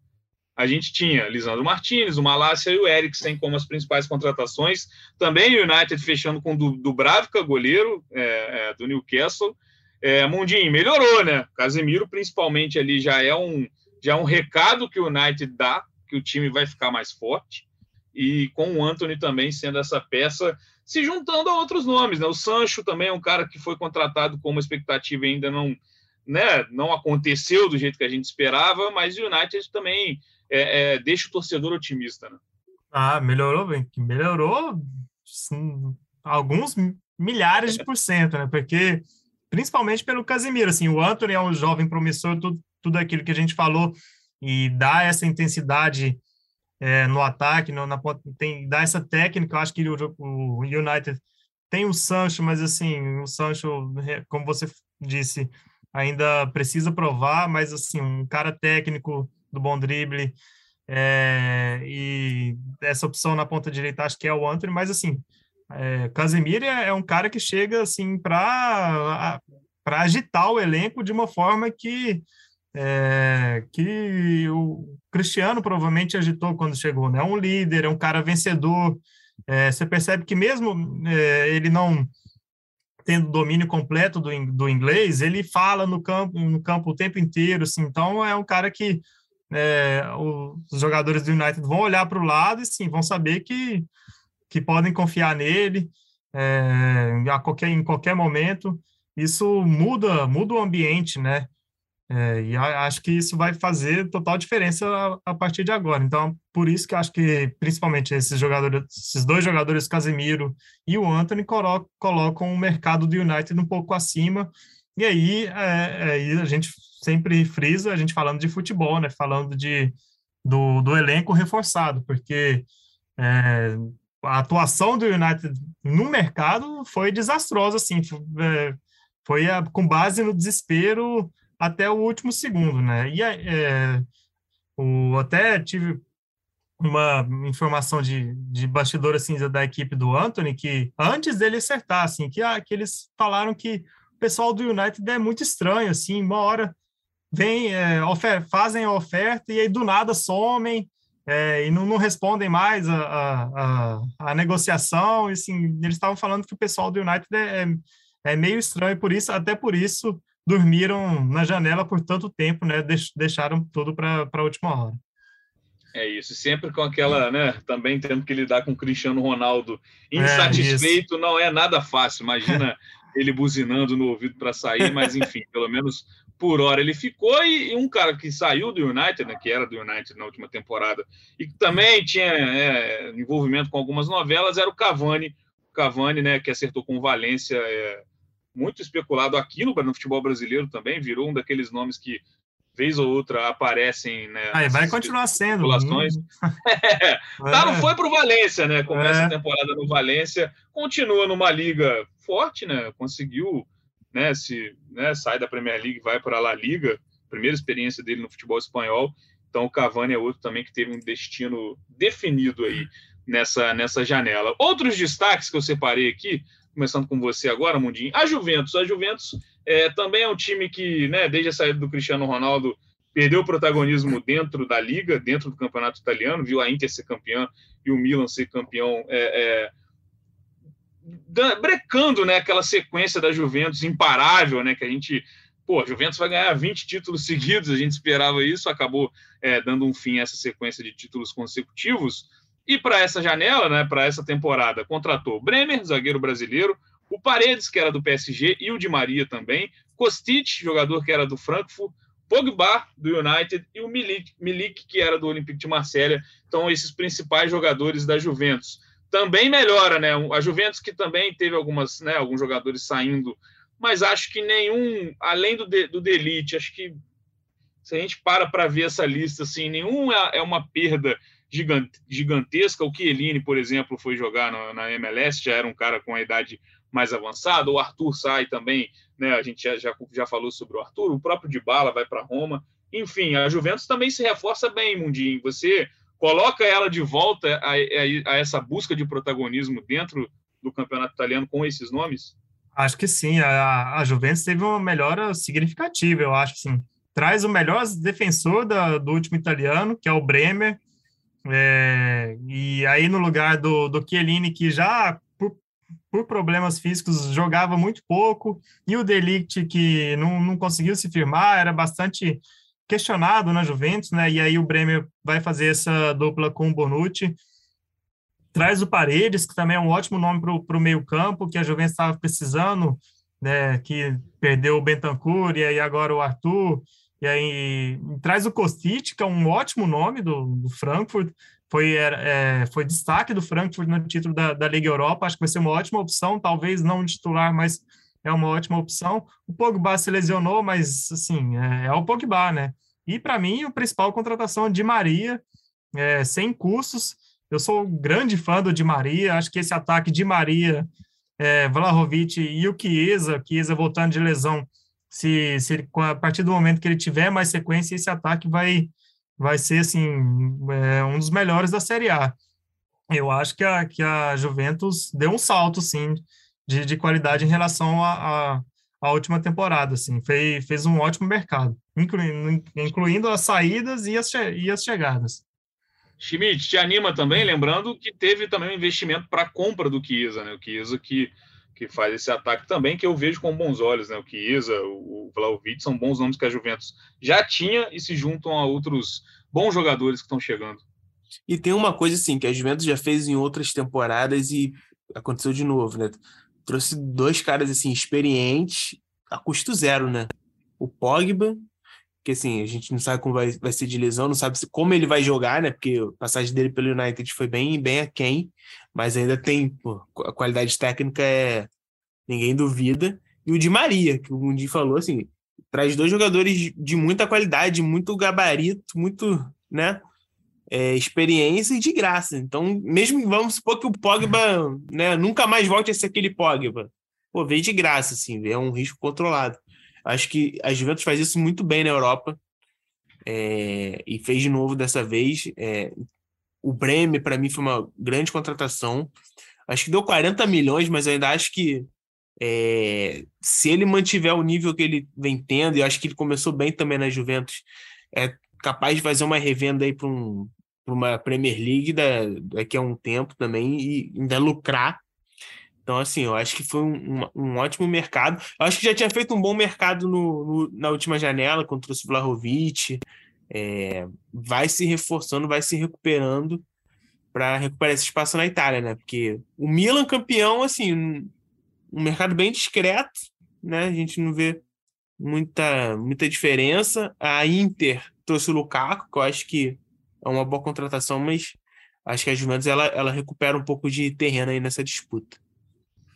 Speaker 1: A gente tinha Lisandro Martinez, o Malásia e o Eriksen como as principais contratações. Também o United fechando com o Du- Dubravka, goleiro é, é, do Newcastle. É, Mundinho melhorou, né? Casemiro, principalmente, ali já é um já é um recado que o United dá que o time vai ficar mais forte. E com o Anthony também sendo essa peça, se juntando a outros nomes, né? O Sancho também é um cara que foi contratado com uma expectativa ainda não, né, não aconteceu do jeito que a gente esperava, mas o United também é, é, deixa o torcedor otimista, né?
Speaker 2: Ah, melhorou, bem, melhorou sim, alguns milhares de por cento, né? Porque principalmente pelo Casemiro, assim, o Anthony é um jovem promissor, tudo, tudo aquilo que a gente falou e dá essa intensidade é, no ataque, no, na, tem dá essa técnica. Eu acho que o, o United tem o Sancho, mas assim, o Sancho, é, como você disse, ainda precisa provar, mas assim, um cara técnico do bom drible, é, e essa opção na ponta direita acho que é o Anthony, mas assim, é, Casemiro é, é um cara que chega assim para para agitar o elenco de uma forma que é, que o Cristiano provavelmente agitou quando chegou, né? É um líder, é um cara vencedor. É, você percebe que mesmo é, ele não tendo domínio completo do, do inglês, ele fala no campo no campo o tempo inteiro, assim. Então é um cara que é, os jogadores do United vão olhar para o lado e sim, vão saber que, que podem confiar nele é, a qualquer, em qualquer momento. Isso muda, muda o ambiente, né? É, e acho que isso vai fazer total diferença a, a partir de agora. Então, por isso que acho que, principalmente, esses jogadores, esses dois jogadores, Casemiro e o Anthony, colo- colocam o mercado do United um pouco acima E aí, é, aí a gente sempre frisa, a gente falando de futebol, né? Falando de, do, do elenco reforçado, porque é, a atuação do United no mercado foi desastrosa, assim, é, foi a, com base no desespero até o último segundo, né? E é, o, até tive uma informação de, de bastidor assim da equipe do Anthony que antes dele acertar, assim, que, ah, que eles falaram que pessoal do United é muito estranho, assim, uma hora vem, é, fazem a oferta e aí do nada somem é, e não, não, respondem mais a, a, a, a, negociação. E, assim, eles estavam falando que o pessoal do United é, é, é meio estranho, por isso, até por isso dormiram na janela por tanto tempo, né? deixaram tudo para a última hora.
Speaker 1: É isso, sempre com aquela, né? Também tendo que lidar com o Cristiano Ronaldo é, insatisfeito, é, não é nada fácil. Imagina ele buzinando no ouvido para sair, mas enfim, pelo menos por hora ele ficou. E, e, um cara que saiu do United, né, que era do United na última temporada, e que também tinha é, envolvimento com algumas novelas, era o Cavani. O Cavani, né, que acertou com o Valência, é, muito especulado aqui no, no futebol brasileiro também, virou um daqueles nomes que vez ou outra aparecem, né?
Speaker 2: Ah, vai continuar sendo.
Speaker 1: Populações. é, tá, não foi para o Valência, né? Começa é. a temporada no Valência, continua numa liga forte, né? Conseguiu, né? Se né, sai da Premier League, vai para a La Liga, primeira experiência dele no futebol espanhol. Então o Cavani é outro também que teve um destino definido aí nessa nessa janela. Outros destaques que eu separei aqui, começando com você agora, Mundinho. A Juventus, a Juventus é, também é um time que, né, desde a saída do Cristiano Ronaldo, perdeu o protagonismo dentro da liga, dentro do campeonato italiano, viu a Inter ser campeã e o Milan ser campeão, é, é, brecando né, aquela sequência da Juventus imparável, né, que a gente. Pô, a Juventus vai ganhar 20 títulos seguidos, a gente esperava isso, acabou é, dando um fim a essa sequência de títulos consecutivos. E para essa janela, né, para essa temporada, contratou Bremer, zagueiro brasileiro, o Paredes, que era do PSG, e o Di Maria também, Kostic, jogador que era do Frankfurt, Pogba, do United, e o Milik, Milik que era do Olympique de Marselha. Então, esses principais jogadores da Juventus. Também melhora, né? A Juventus que também teve algumas, né, alguns jogadores saindo, mas acho que nenhum, além do, de, do Delite, acho que se a gente para para ver essa lista, assim, nenhum é, é uma perda gigantesca. O Chiellini, por exemplo, foi jogar na MLS, já era um cara com a idade mais avançado. O Arthur sai também, né? A gente já, já, já falou sobre o Arthur. O próprio Dybala vai para Roma. Enfim, a Juventus também se reforça bem, Mundinho. Você coloca ela de volta a, a, a essa busca de protagonismo dentro do campeonato italiano com esses nomes?
Speaker 2: Acho que sim. A, a Juventus teve uma melhora significativa, eu acho. Sim. Traz o melhor defensor da, do último italiano, que é o Bremer. É, e aí, no lugar do, do Chiellini, que já por problemas físicos, jogava muito pouco, e o Delict, que não, não conseguiu se firmar, era bastante questionado na Juventus, né? E aí o Bremer vai fazer essa dupla com o Bonucci. Traz o Paredes, que também é um ótimo nome para o meio-campo, que a Juventus estava precisando, né? Que perdeu o Bentancur e aí agora o Arthur. E aí traz o Kostic, que é um ótimo nome do, do Frankfurt foi, é, foi destaque do Frankfurt no título da, da Liga Europa. Acho que vai ser uma ótima opção, talvez não titular, mas é uma ótima opção. O Pogba se lesionou, mas assim, é, é o Pogba, né? E para mim, a principal contratação é de Maria, é, sem custos. Eu sou grande fã do Di Maria, acho que esse ataque de Maria, é, Vlahovic e o Chiesa, Chiesa voltando de lesão, se, se a partir do momento que ele tiver mais sequência, esse ataque vai, vai ser assim é, um dos melhores da Série A. Eu acho que a, que a Juventus deu um salto, sim, de, de qualidade em relação à última temporada, assim, fez, fez um ótimo mercado, incluindo, incluindo as saídas e as, e as chegadas.
Speaker 1: Schmidt, te anima também, lembrando que teve também um investimento para a compra do Chiesa, né? O Chiesa que que faz esse ataque também, que eu vejo com bons olhos, né? O Chiesa, o Vlaovic, são bons nomes que a Juventus já tinha e se juntam a outros bons jogadores que estão chegando.
Speaker 3: E tem uma coisa assim, que a Juventus já fez em outras temporadas e aconteceu de novo, né? Trouxe dois caras assim experientes a custo zero, né? O Pogba, que assim, a gente não sabe como vai, vai ser de lesão, não sabe se, como ele vai jogar, né? Porque a passagem dele pelo United foi bem, bem aquém, mas ainda tem, pô, a qualidade técnica é ninguém duvida. e o Di Maria, que o Mundi falou assim, traz dois jogadores de muita qualidade, muito gabarito, muito, né, é, experiência e de graça. Então, mesmo vamos supor que o Pogba, né, nunca mais volte a ser aquele Pogba, pô, veio de graça, assim, é um risco controlado. Acho que a Juventus faz isso muito bem na Europa é, e fez de novo dessa vez. É, o Bremer, para mim, foi uma grande contratação. Acho que deu 40 milhões, mas eu ainda acho que é, se ele mantiver o nível que ele vem tendo, e acho que ele começou bem também na Juventus, é capaz de fazer uma revenda aí para um, uma Premier League da, daqui a um tempo também e ainda lucrar. Então, assim, eu acho que foi um, um, um ótimo mercado. Eu acho que já tinha feito um bom mercado no, no na última janela, contra o Vlahovic. É, vai se reforçando, vai se recuperando para recuperar esse espaço na Itália, né? Porque o Milan campeão, assim, um mercado bem discreto, né? A gente não vê muita, muita diferença. A Inter trouxe o Lukaku, que eu acho que é uma boa contratação, mas acho que a Juventus ela, ela recupera um pouco de terreno aí nessa disputa.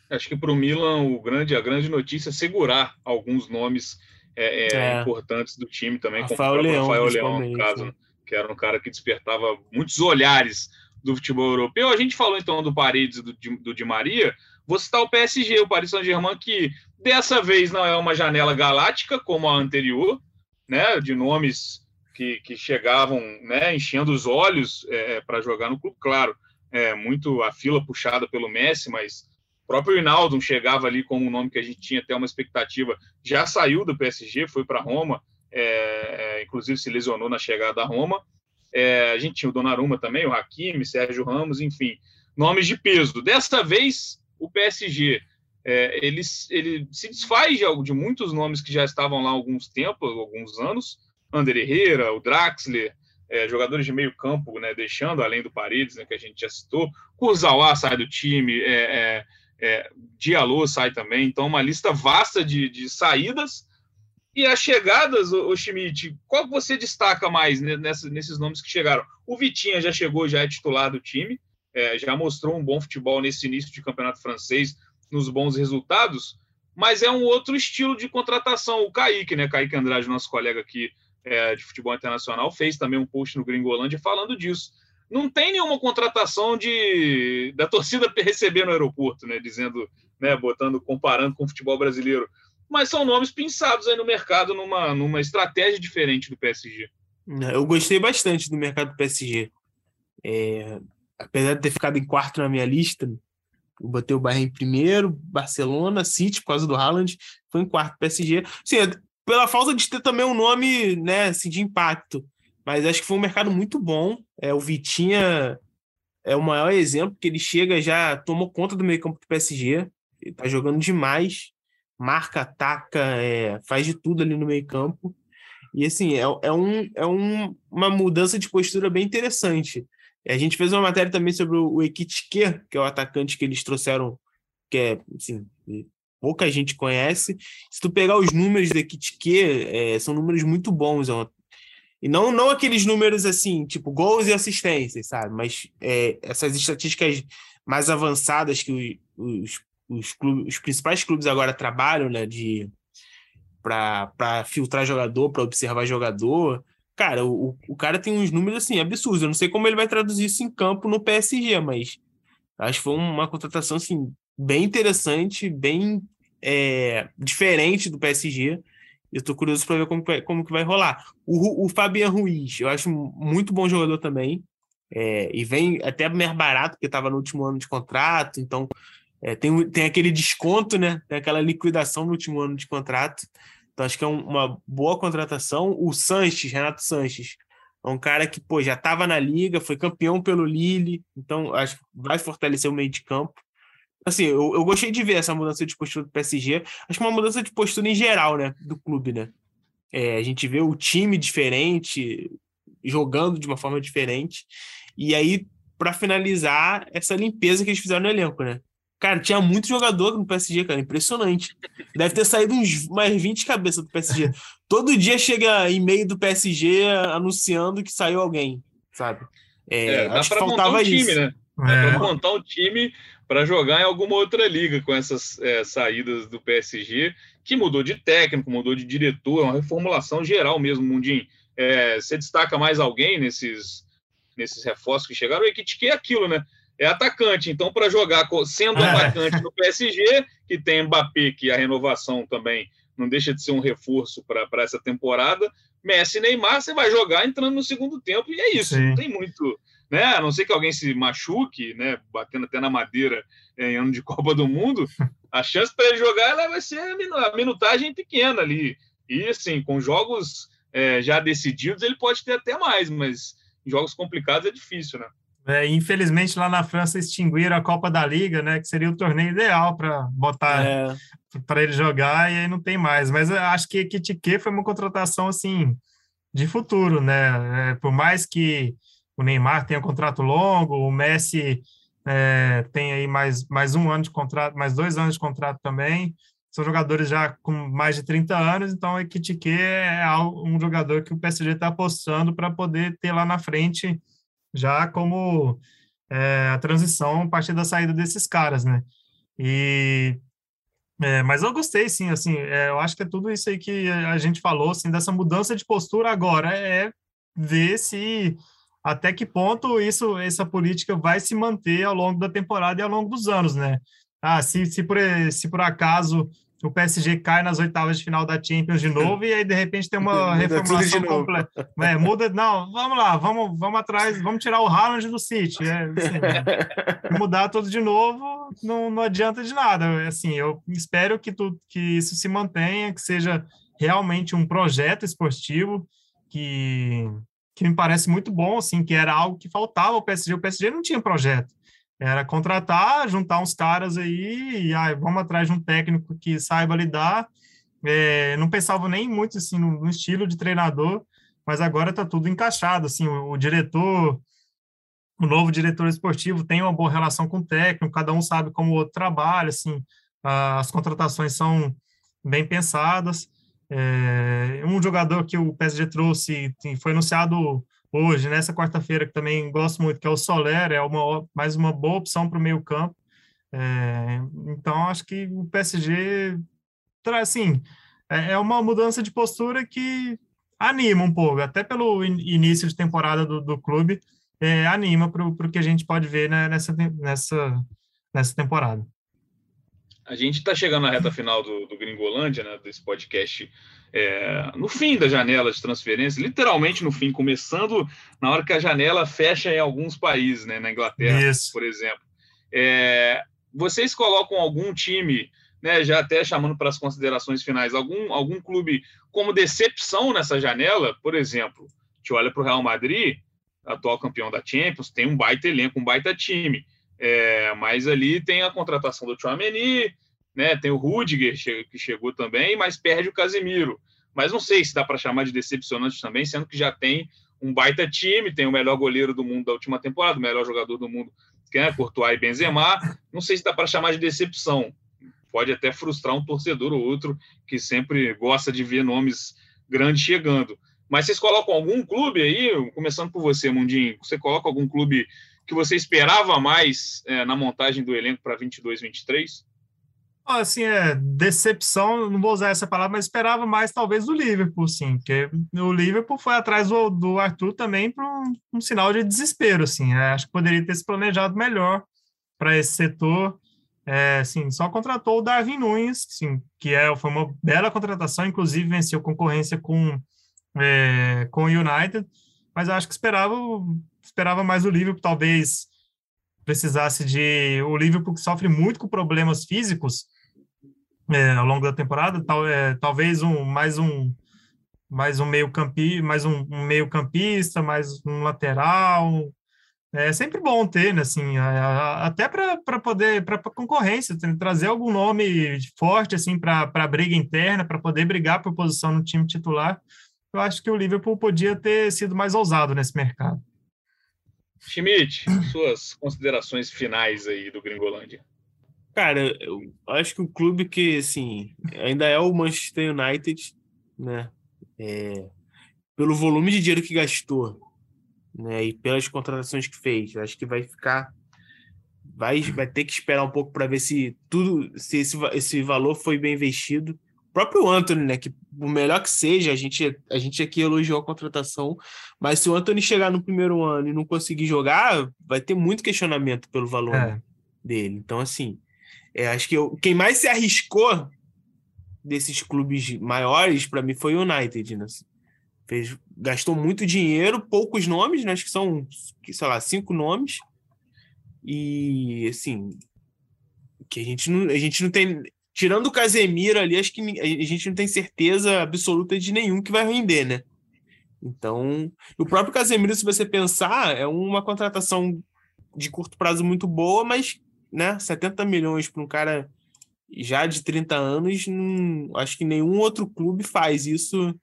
Speaker 1: Acho que para o Milan o grande, a grande notícia é segurar alguns nomes é, é, é. importantes do time também,
Speaker 3: Rafael como o Leão, Rafael Leão,
Speaker 1: no caso, né? que era um cara que despertava muitos olhares do futebol europeu. A gente falou então do Paredes e do, do Di Maria. Vou citar o PSG, o Paris Saint-Germain, que dessa vez não é uma janela galáctica como a anterior, né, de nomes que, que chegavam né, enchendo os olhos é, para jogar no clube. Claro, é, muito a fila puxada pelo Messi, mas o próprio Hinaldo chegava ali como um nome que a gente tinha até uma expectativa. Já saiu do PSG, foi para Roma, é, é, inclusive se lesionou na chegada a Roma. É, a gente tinha o Donnarumma também, o Hakimi, Sérgio Ramos, enfim, nomes de peso. Dessa vez, o PSG é, ele, ele se desfaz de, de muitos nomes que já estavam lá há alguns tempos, alguns anos, Ander Herrera, o Draxler, é, jogadores de meio campo, né, deixando além do Paredes, né, que a gente já citou, Kurzawa sai do time, é, é, Diallo sai também, então uma lista vasta de, de saídas e as chegadas, o, o Schmidt, qual você destaca mais nessa, nesses nomes que chegaram? O Vitinha já chegou, já é titular do time, é, já mostrou um bom futebol nesse início de campeonato francês, nos bons resultados, mas é um outro estilo de contratação. O Kaique, né? Kaique Andrade, nosso colega aqui é, de futebol internacional, fez também um post no Gringolândia falando disso. Não tem nenhuma contratação de da torcida receber no aeroporto, né? Dizendo, né? Botando, comparando com o futebol brasileiro. Mas são nomes pensados aí no mercado numa, numa estratégia diferente do PSG.
Speaker 3: Eu gostei bastante do mercado do PSG. É, apesar de ter ficado em quarto na minha lista, eu botei o Bayern em primeiro, Barcelona, City, por causa do Haaland, foi em quarto, PSG. Sim, pela falta de ter também um nome né, assim, de impacto. Mas acho que foi um mercado muito bom. É, o Vitinha é o maior exemplo, que ele chega já tomou conta do meio campo do PSG. Ele tá jogando demais. Marca, ataca, é, faz de tudo ali no meio campo. E assim, é, é, um, é um, uma mudança de postura bem interessante. A gente fez uma matéria também sobre o Ekitike, que é o atacante que eles trouxeram, que é, assim, pouca gente conhece. Se tu pegar os números do Ekitike, é, são números muito bons. É e não, não aqueles números assim, tipo gols e assistências, sabe? Mas é, essas estatísticas mais avançadas que os, os, clubes, os principais clubes agora trabalham, né? De para filtrar jogador, para observar jogador. Cara, o, o cara tem uns números assim absurdos. Eu não sei como ele vai traduzir isso em campo no PSG, mas acho que foi uma contratação assim bem interessante, bem é, diferente do PSG. Eu estou curioso para ver como, como que vai rolar. O, o Fabian Ruiz, eu acho muito bom jogador também. É, e vem até mais barato, porque estava no último ano de contrato, então é, tem, tem aquele desconto, né? Tem aquela liquidação no último ano de contrato. Então acho que é um, uma boa contratação. O Sanches, Renato Sanches, é um cara que pô, já estava na liga, foi campeão pelo Lille, então acho que vai fortalecer o meio de campo assim, eu, eu gostei de ver essa mudança de postura do PSG. Acho que uma mudança de postura em geral, né, do clube, né? É, a gente vê o time diferente, jogando de uma forma diferente. E aí, para finalizar, essa limpeza que eles fizeram no elenco, né? Cara, tinha muito jogador no PSG, cara, impressionante. Deve ter saído uns mais 20 cabeças do PSG. Todo dia chega e-mail do PSG anunciando que saiu alguém, sabe?
Speaker 1: É, é, acho que faltava um time, isso. Né? É. Para montar um time para jogar em alguma outra liga com essas é, saídas do PSG, que mudou de técnico, mudou de diretor, é uma reformulação geral mesmo, Mundinho. É, você destaca mais alguém nesses, nesses reforços que chegaram? O Equitique é aquilo, né? É atacante, então para jogar sendo é. atacante no PSG, que tem Mbappé, que a renovação também não deixa de ser um reforço para essa temporada, Messi e Neymar, você vai jogar entrando no segundo tempo e é isso, Sim. não tem muito né? A não ser que alguém se machuque, né? Batendo até na madeira em ano de Copa do Mundo, a chance para ele jogar ela vai ser a minutagem pequena ali. E assim, com jogos é, já decididos, ele pode ter até mais, mas em jogos complicados é difícil, né?
Speaker 2: É, infelizmente lá na França extinguiram a Copa da Liga, né? Que seria o torneio ideal para botar é. para ele jogar e aí não tem mais. Mas eu acho que Kitike foi uma contratação assim de futuro, né? É, por mais que o Neymar tem um contrato longo, o Messi é, tem aí mais, mais um ano de contrato, mais dois anos de contrato também. São jogadores já com mais de 30 anos, então o Ekitike é um jogador que o PSG está apostando para poder ter lá na frente já como é, a transição a partir da saída desses caras, né? E é, mas eu gostei, sim, assim, é, eu acho que é tudo isso aí que a gente falou, assim, dessa mudança de postura agora, é ver se até que ponto isso, essa política vai se manter ao longo da temporada e ao longo dos anos, né? Ah, se, se, por, se por acaso o PSG cai nas oitavas de final da Champions de novo e aí de repente tem uma reformulação completa. É, muda, não, vamos lá, vamos, vamos atrás, vamos tirar o Haaland do City. É, assim, mudar tudo de novo não, não adianta de nada. Assim, eu espero que, tu, que isso se mantenha, que seja realmente um projeto esportivo que que me parece muito bom, assim, que era algo que faltava ao PSG. O PSG não tinha projeto. Era contratar, juntar uns caras aí, e ah, vamos atrás de um técnico que saiba lidar. É, não pensava nem muito assim no, no, estilo de treinador, mas agora está tudo encaixado. Assim, o, o, diretor, o novo diretor esportivo tem uma boa relação com o técnico, cada um sabe como o outro trabalha. Assim, as contratações são bem pensadas. É, um jogador que o PSG trouxe, foi anunciado hoje, nessa quarta-feira, que também gosto muito, que é o Soler, é uma, mais uma boa opção para o meio campo. É, então, acho que o PSG, assim, é, é uma mudança de postura que anima um pouco, até pelo início de temporada do, do clube, é, anima para o que a gente pode ver né, nessa, nessa, nessa temporada.
Speaker 1: A gente está chegando na reta final do, do Gringolândia, né, desse podcast, é, no fim da janela de transferência, literalmente no fim, começando na hora que a janela fecha em alguns países, né, na Inglaterra, Isso. por exemplo. É, vocês colocam algum time, né, já até chamando para as considerações finais, algum, algum clube como decepção nessa janela, por exemplo, te olha para o Real Madrid, atual campeão da Champions, tem um baita elenco, um baita time. É, mas ali tem a contratação do Chouameni, né? Tem o Rudiger que chegou também, mas perde o Casemiro. Mas não sei se dá para chamar de decepcionante também, sendo que já tem um baita time, tem o melhor goleiro do mundo da última temporada, o melhor jogador do mundo, que é Courtois e Benzema. Não sei se dá para chamar de decepção. Pode até frustrar um torcedor ou outro que sempre gosta de ver nomes grandes chegando. Mas vocês colocam algum clube aí, começando por você, Mundinho, você coloca algum clube que você esperava mais é, na montagem do elenco para 22, 23?
Speaker 2: Assim, é decepção, não vou usar essa palavra, mas esperava mais talvez do Liverpool, sim, porque o Liverpool foi atrás do, do Arthur também para um, um, sinal de desespero, assim, é, acho que poderia ter se planejado melhor para esse setor, é, assim, só contratou o Darwin Nunes, sim, que é, foi uma bela contratação, inclusive venceu concorrência com, é, com o United, mas acho que esperava esperava mais o Liverpool, talvez precisasse de o Liverpool que sofre muito com problemas físicos é, ao longo da temporada, tal, é, talvez um mais um mais um meio campi, mais um, um meio campista, mais um lateral. É sempre bom ter, né, assim, até para poder para concorrência, trazer algum nome forte assim para a briga interna, para poder brigar por posição no time titular. Eu acho que o Liverpool podia ter sido mais ousado nesse mercado.
Speaker 1: Schmidt, suas considerações finais aí do Gringolândia.
Speaker 3: Cara, eu acho que o clube que, assim, ainda é o Manchester United, né? É, pelo volume de dinheiro que gastou, né? E pelas contratações que fez, acho que vai ficar vai, vai ter que esperar um pouco para ver se tudo, se esse, esse valor foi bem investido. O próprio Anthony, né? Que o melhor que seja, a gente, a gente aqui elogiou a contratação, mas se o Anthony chegar no primeiro ano e não conseguir jogar, vai ter muito questionamento pelo valor é. dele. Então, assim, é, acho que eu, quem mais se arriscou desses clubes maiores, para mim, foi o United, né? Fez, gastou muito dinheiro, poucos nomes, né? acho que são, sei lá, cinco nomes. E, assim, que a gente não, a gente não tem. Tirando o Casemiro ali, acho que a gente não tem certeza absoluta de nenhum que vai render, né? Então, o próprio Casemiro, se você pensar, é uma contratação de curto prazo muito boa, mas, né, 70 milhões para um cara já de 30 anos, não, acho que nenhum outro clube faz isso.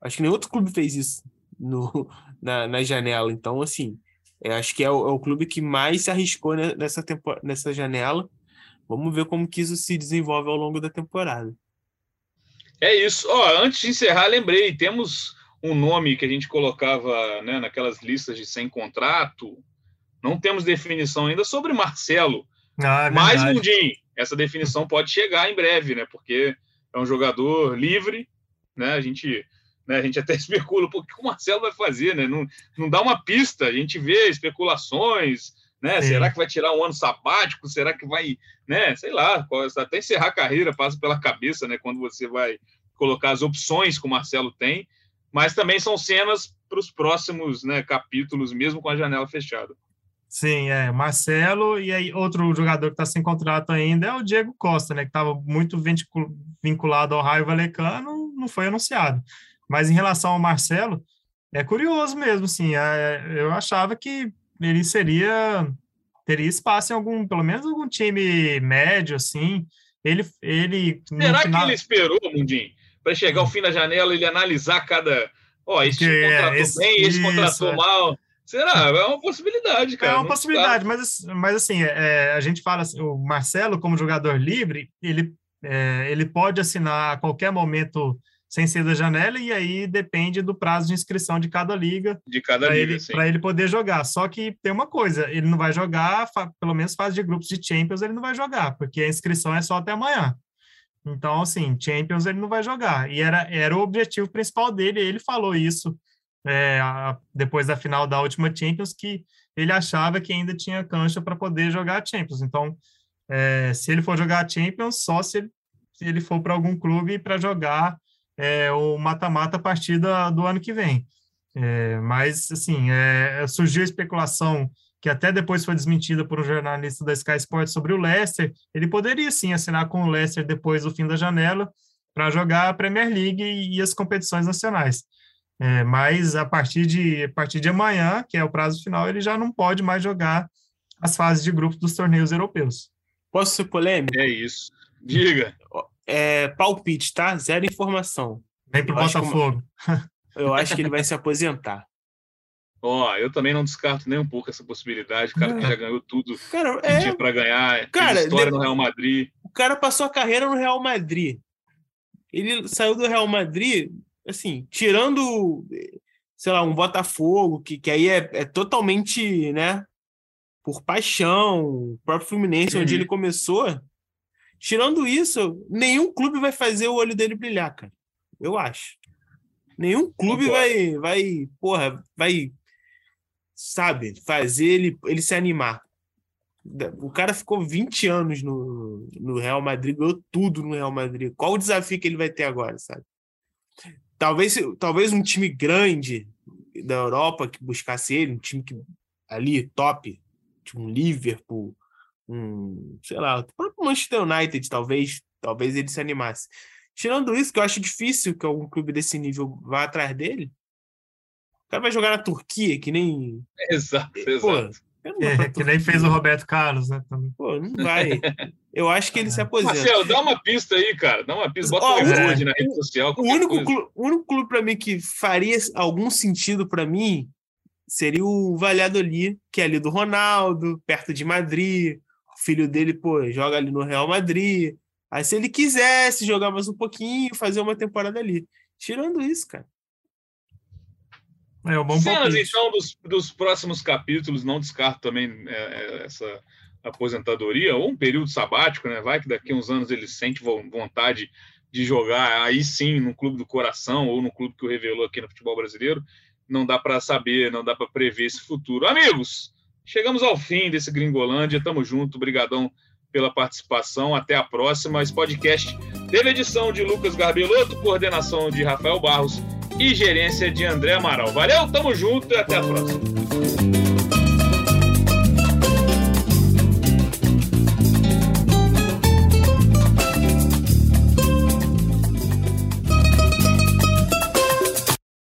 Speaker 3: Acho que nenhum outro clube fez isso no, na, na janela. Então, assim, é, acho que é o, é o, clube que mais se arriscou nessa, tempo, nessa janela. Vamos ver como que isso se desenvolve ao longo da temporada.
Speaker 1: É isso. Ó, antes de encerrar, lembrei, temos um nome que a gente colocava né, naquelas listas de sem contrato. Não temos definição ainda sobre Marcelo. Ah, é Mas, Mundim, essa definição pode chegar em breve, né? Porque é um jogador livre, né? A gente né? A gente até especula, o que o Marcelo vai fazer, né? Não, não dá uma pista, a gente vê especulações, né? Será que vai tirar um ano sabático? Será que vai, né? Sei lá, até encerrar a carreira passa pela cabeça, né? Quando você vai colocar as opções que o Marcelo tem, mas também são cenas para os próximos né, capítulos, mesmo com a janela fechada.
Speaker 2: Sim, é. Marcelo e aí outro jogador que está sem contrato ainda é o Diego Costa, né? Que estava muito vinculado ao Raio Valecano, não foi anunciado. Mas em relação ao Marcelo, é curioso mesmo, sim. É, eu achava que ele seria teria espaço em algum, pelo menos algum time médio, assim. Ele, ele.
Speaker 1: Será final... que ele esperou, Mundim, para chegar ao fim da janela ele analisar cada. Ó, oh, esse Porque, contratou esse, bem, esse isso, contratou é. mal. Será? É uma possibilidade, cara.
Speaker 2: É uma possibilidade, mas, mas assim, é, a gente fala assim, o Marcelo, como jogador livre, ele, é, ele pode assinar a qualquer momento sem ser da janela, e aí depende do prazo de inscrição de cada liga.
Speaker 1: De cada liga,
Speaker 2: ele, Para ele poder jogar. Só que tem uma coisa, ele não vai jogar, pelo menos fase de grupos de Champions ele não vai jogar, porque a inscrição é só até amanhã. Então, assim, Champions ele não vai jogar. E era, era o objetivo principal dele, ele falou isso é, a, depois da final da última Champions, que ele achava que ainda tinha cancha para poder jogar a Champions. Então, é, se ele for jogar a Champions, só se ele, se ele for para algum clube para jogar é, o mata-mata a partir da, do ano que vem. É, mas, assim, é, surgiu a especulação que até depois foi desmentida por um jornalista da Sky Sports sobre o Leicester, ele poderia sim assinar com o Leicester depois do fim da janela para jogar a Premier League e, e as competições nacionais. É, mas a partir, de, a partir de amanhã, que é o prazo final, ele já não pode mais jogar as fases de grupos dos torneios europeus.
Speaker 3: Posso ser polêmico?
Speaker 1: É isso. Diga
Speaker 3: é, palpite, tá? Zero informação.
Speaker 2: Vem pro Botafogo.
Speaker 3: eu acho que ele vai se aposentar.
Speaker 1: Ó, oh, eu também não descarto nem um pouco essa possibilidade. O cara que já ganhou tudo cara, que é... tinha para ganhar. Cara, história de... no Real Madrid.
Speaker 3: O cara passou a carreira no Real Madrid. Ele saiu do Real Madrid, assim, tirando, sei lá, um Botafogo, que, que aí é, é totalmente, né, por paixão, o próprio Fluminense, uhum. onde ele começou, Tirando isso, nenhum clube vai fazer o olho dele brilhar, cara. Eu acho. Nenhum clube vai, vai, porra, vai, sabe, fazer ele, ele se animar. O cara ficou 20 anos no, no Real Madrid, ganhou tudo no Real Madrid. Qual o desafio que ele vai ter agora, sabe? Talvez, talvez um time grande da Europa que buscasse ele, um time que ali top, tipo um Liverpool, um, sei lá, o próprio Manchester United, talvez, talvez ele se animasse. Tirando isso, que eu acho difícil que algum clube desse nível vá atrás dele. O cara vai jogar na Turquia, que nem.
Speaker 1: Exato, Pô, exato.
Speaker 2: É, que nem fez o Roberto Carlos, né? Também.
Speaker 3: Pô, não vai. Eu acho que ele se aposenta.
Speaker 1: Marcelo, dá uma pista aí, cara. Dá uma pista. Bota um é. na rede social.
Speaker 3: O único, clube, o único clube para mim que faria algum sentido para mim seria o Valladolid, que é ali do Ronaldo, perto de Madrid filho dele, pô, joga ali no Real Madrid. Aí, se ele quisesse jogar mais um pouquinho, fazer uma temporada ali. Tirando isso, cara.
Speaker 1: É um bom Cenas, então, dos, dos próximos capítulos, não descarto também é, é, essa aposentadoria ou um período sabático, né? Vai que daqui a uns anos ele sente vontade de jogar aí sim no clube do coração ou no clube que o revelou aqui no futebol brasileiro. Não dá para saber, não dá para prever esse futuro. Amigos, chegamos ao fim desse Gringolândia. Tamo junto, brigadão pela participação. Até a próxima. Esse podcast teve edição de Lucas Garbelotto, coordenação de Rafael Barros e gerência de André Amaral. Valeu, tamo junto e até a próxima.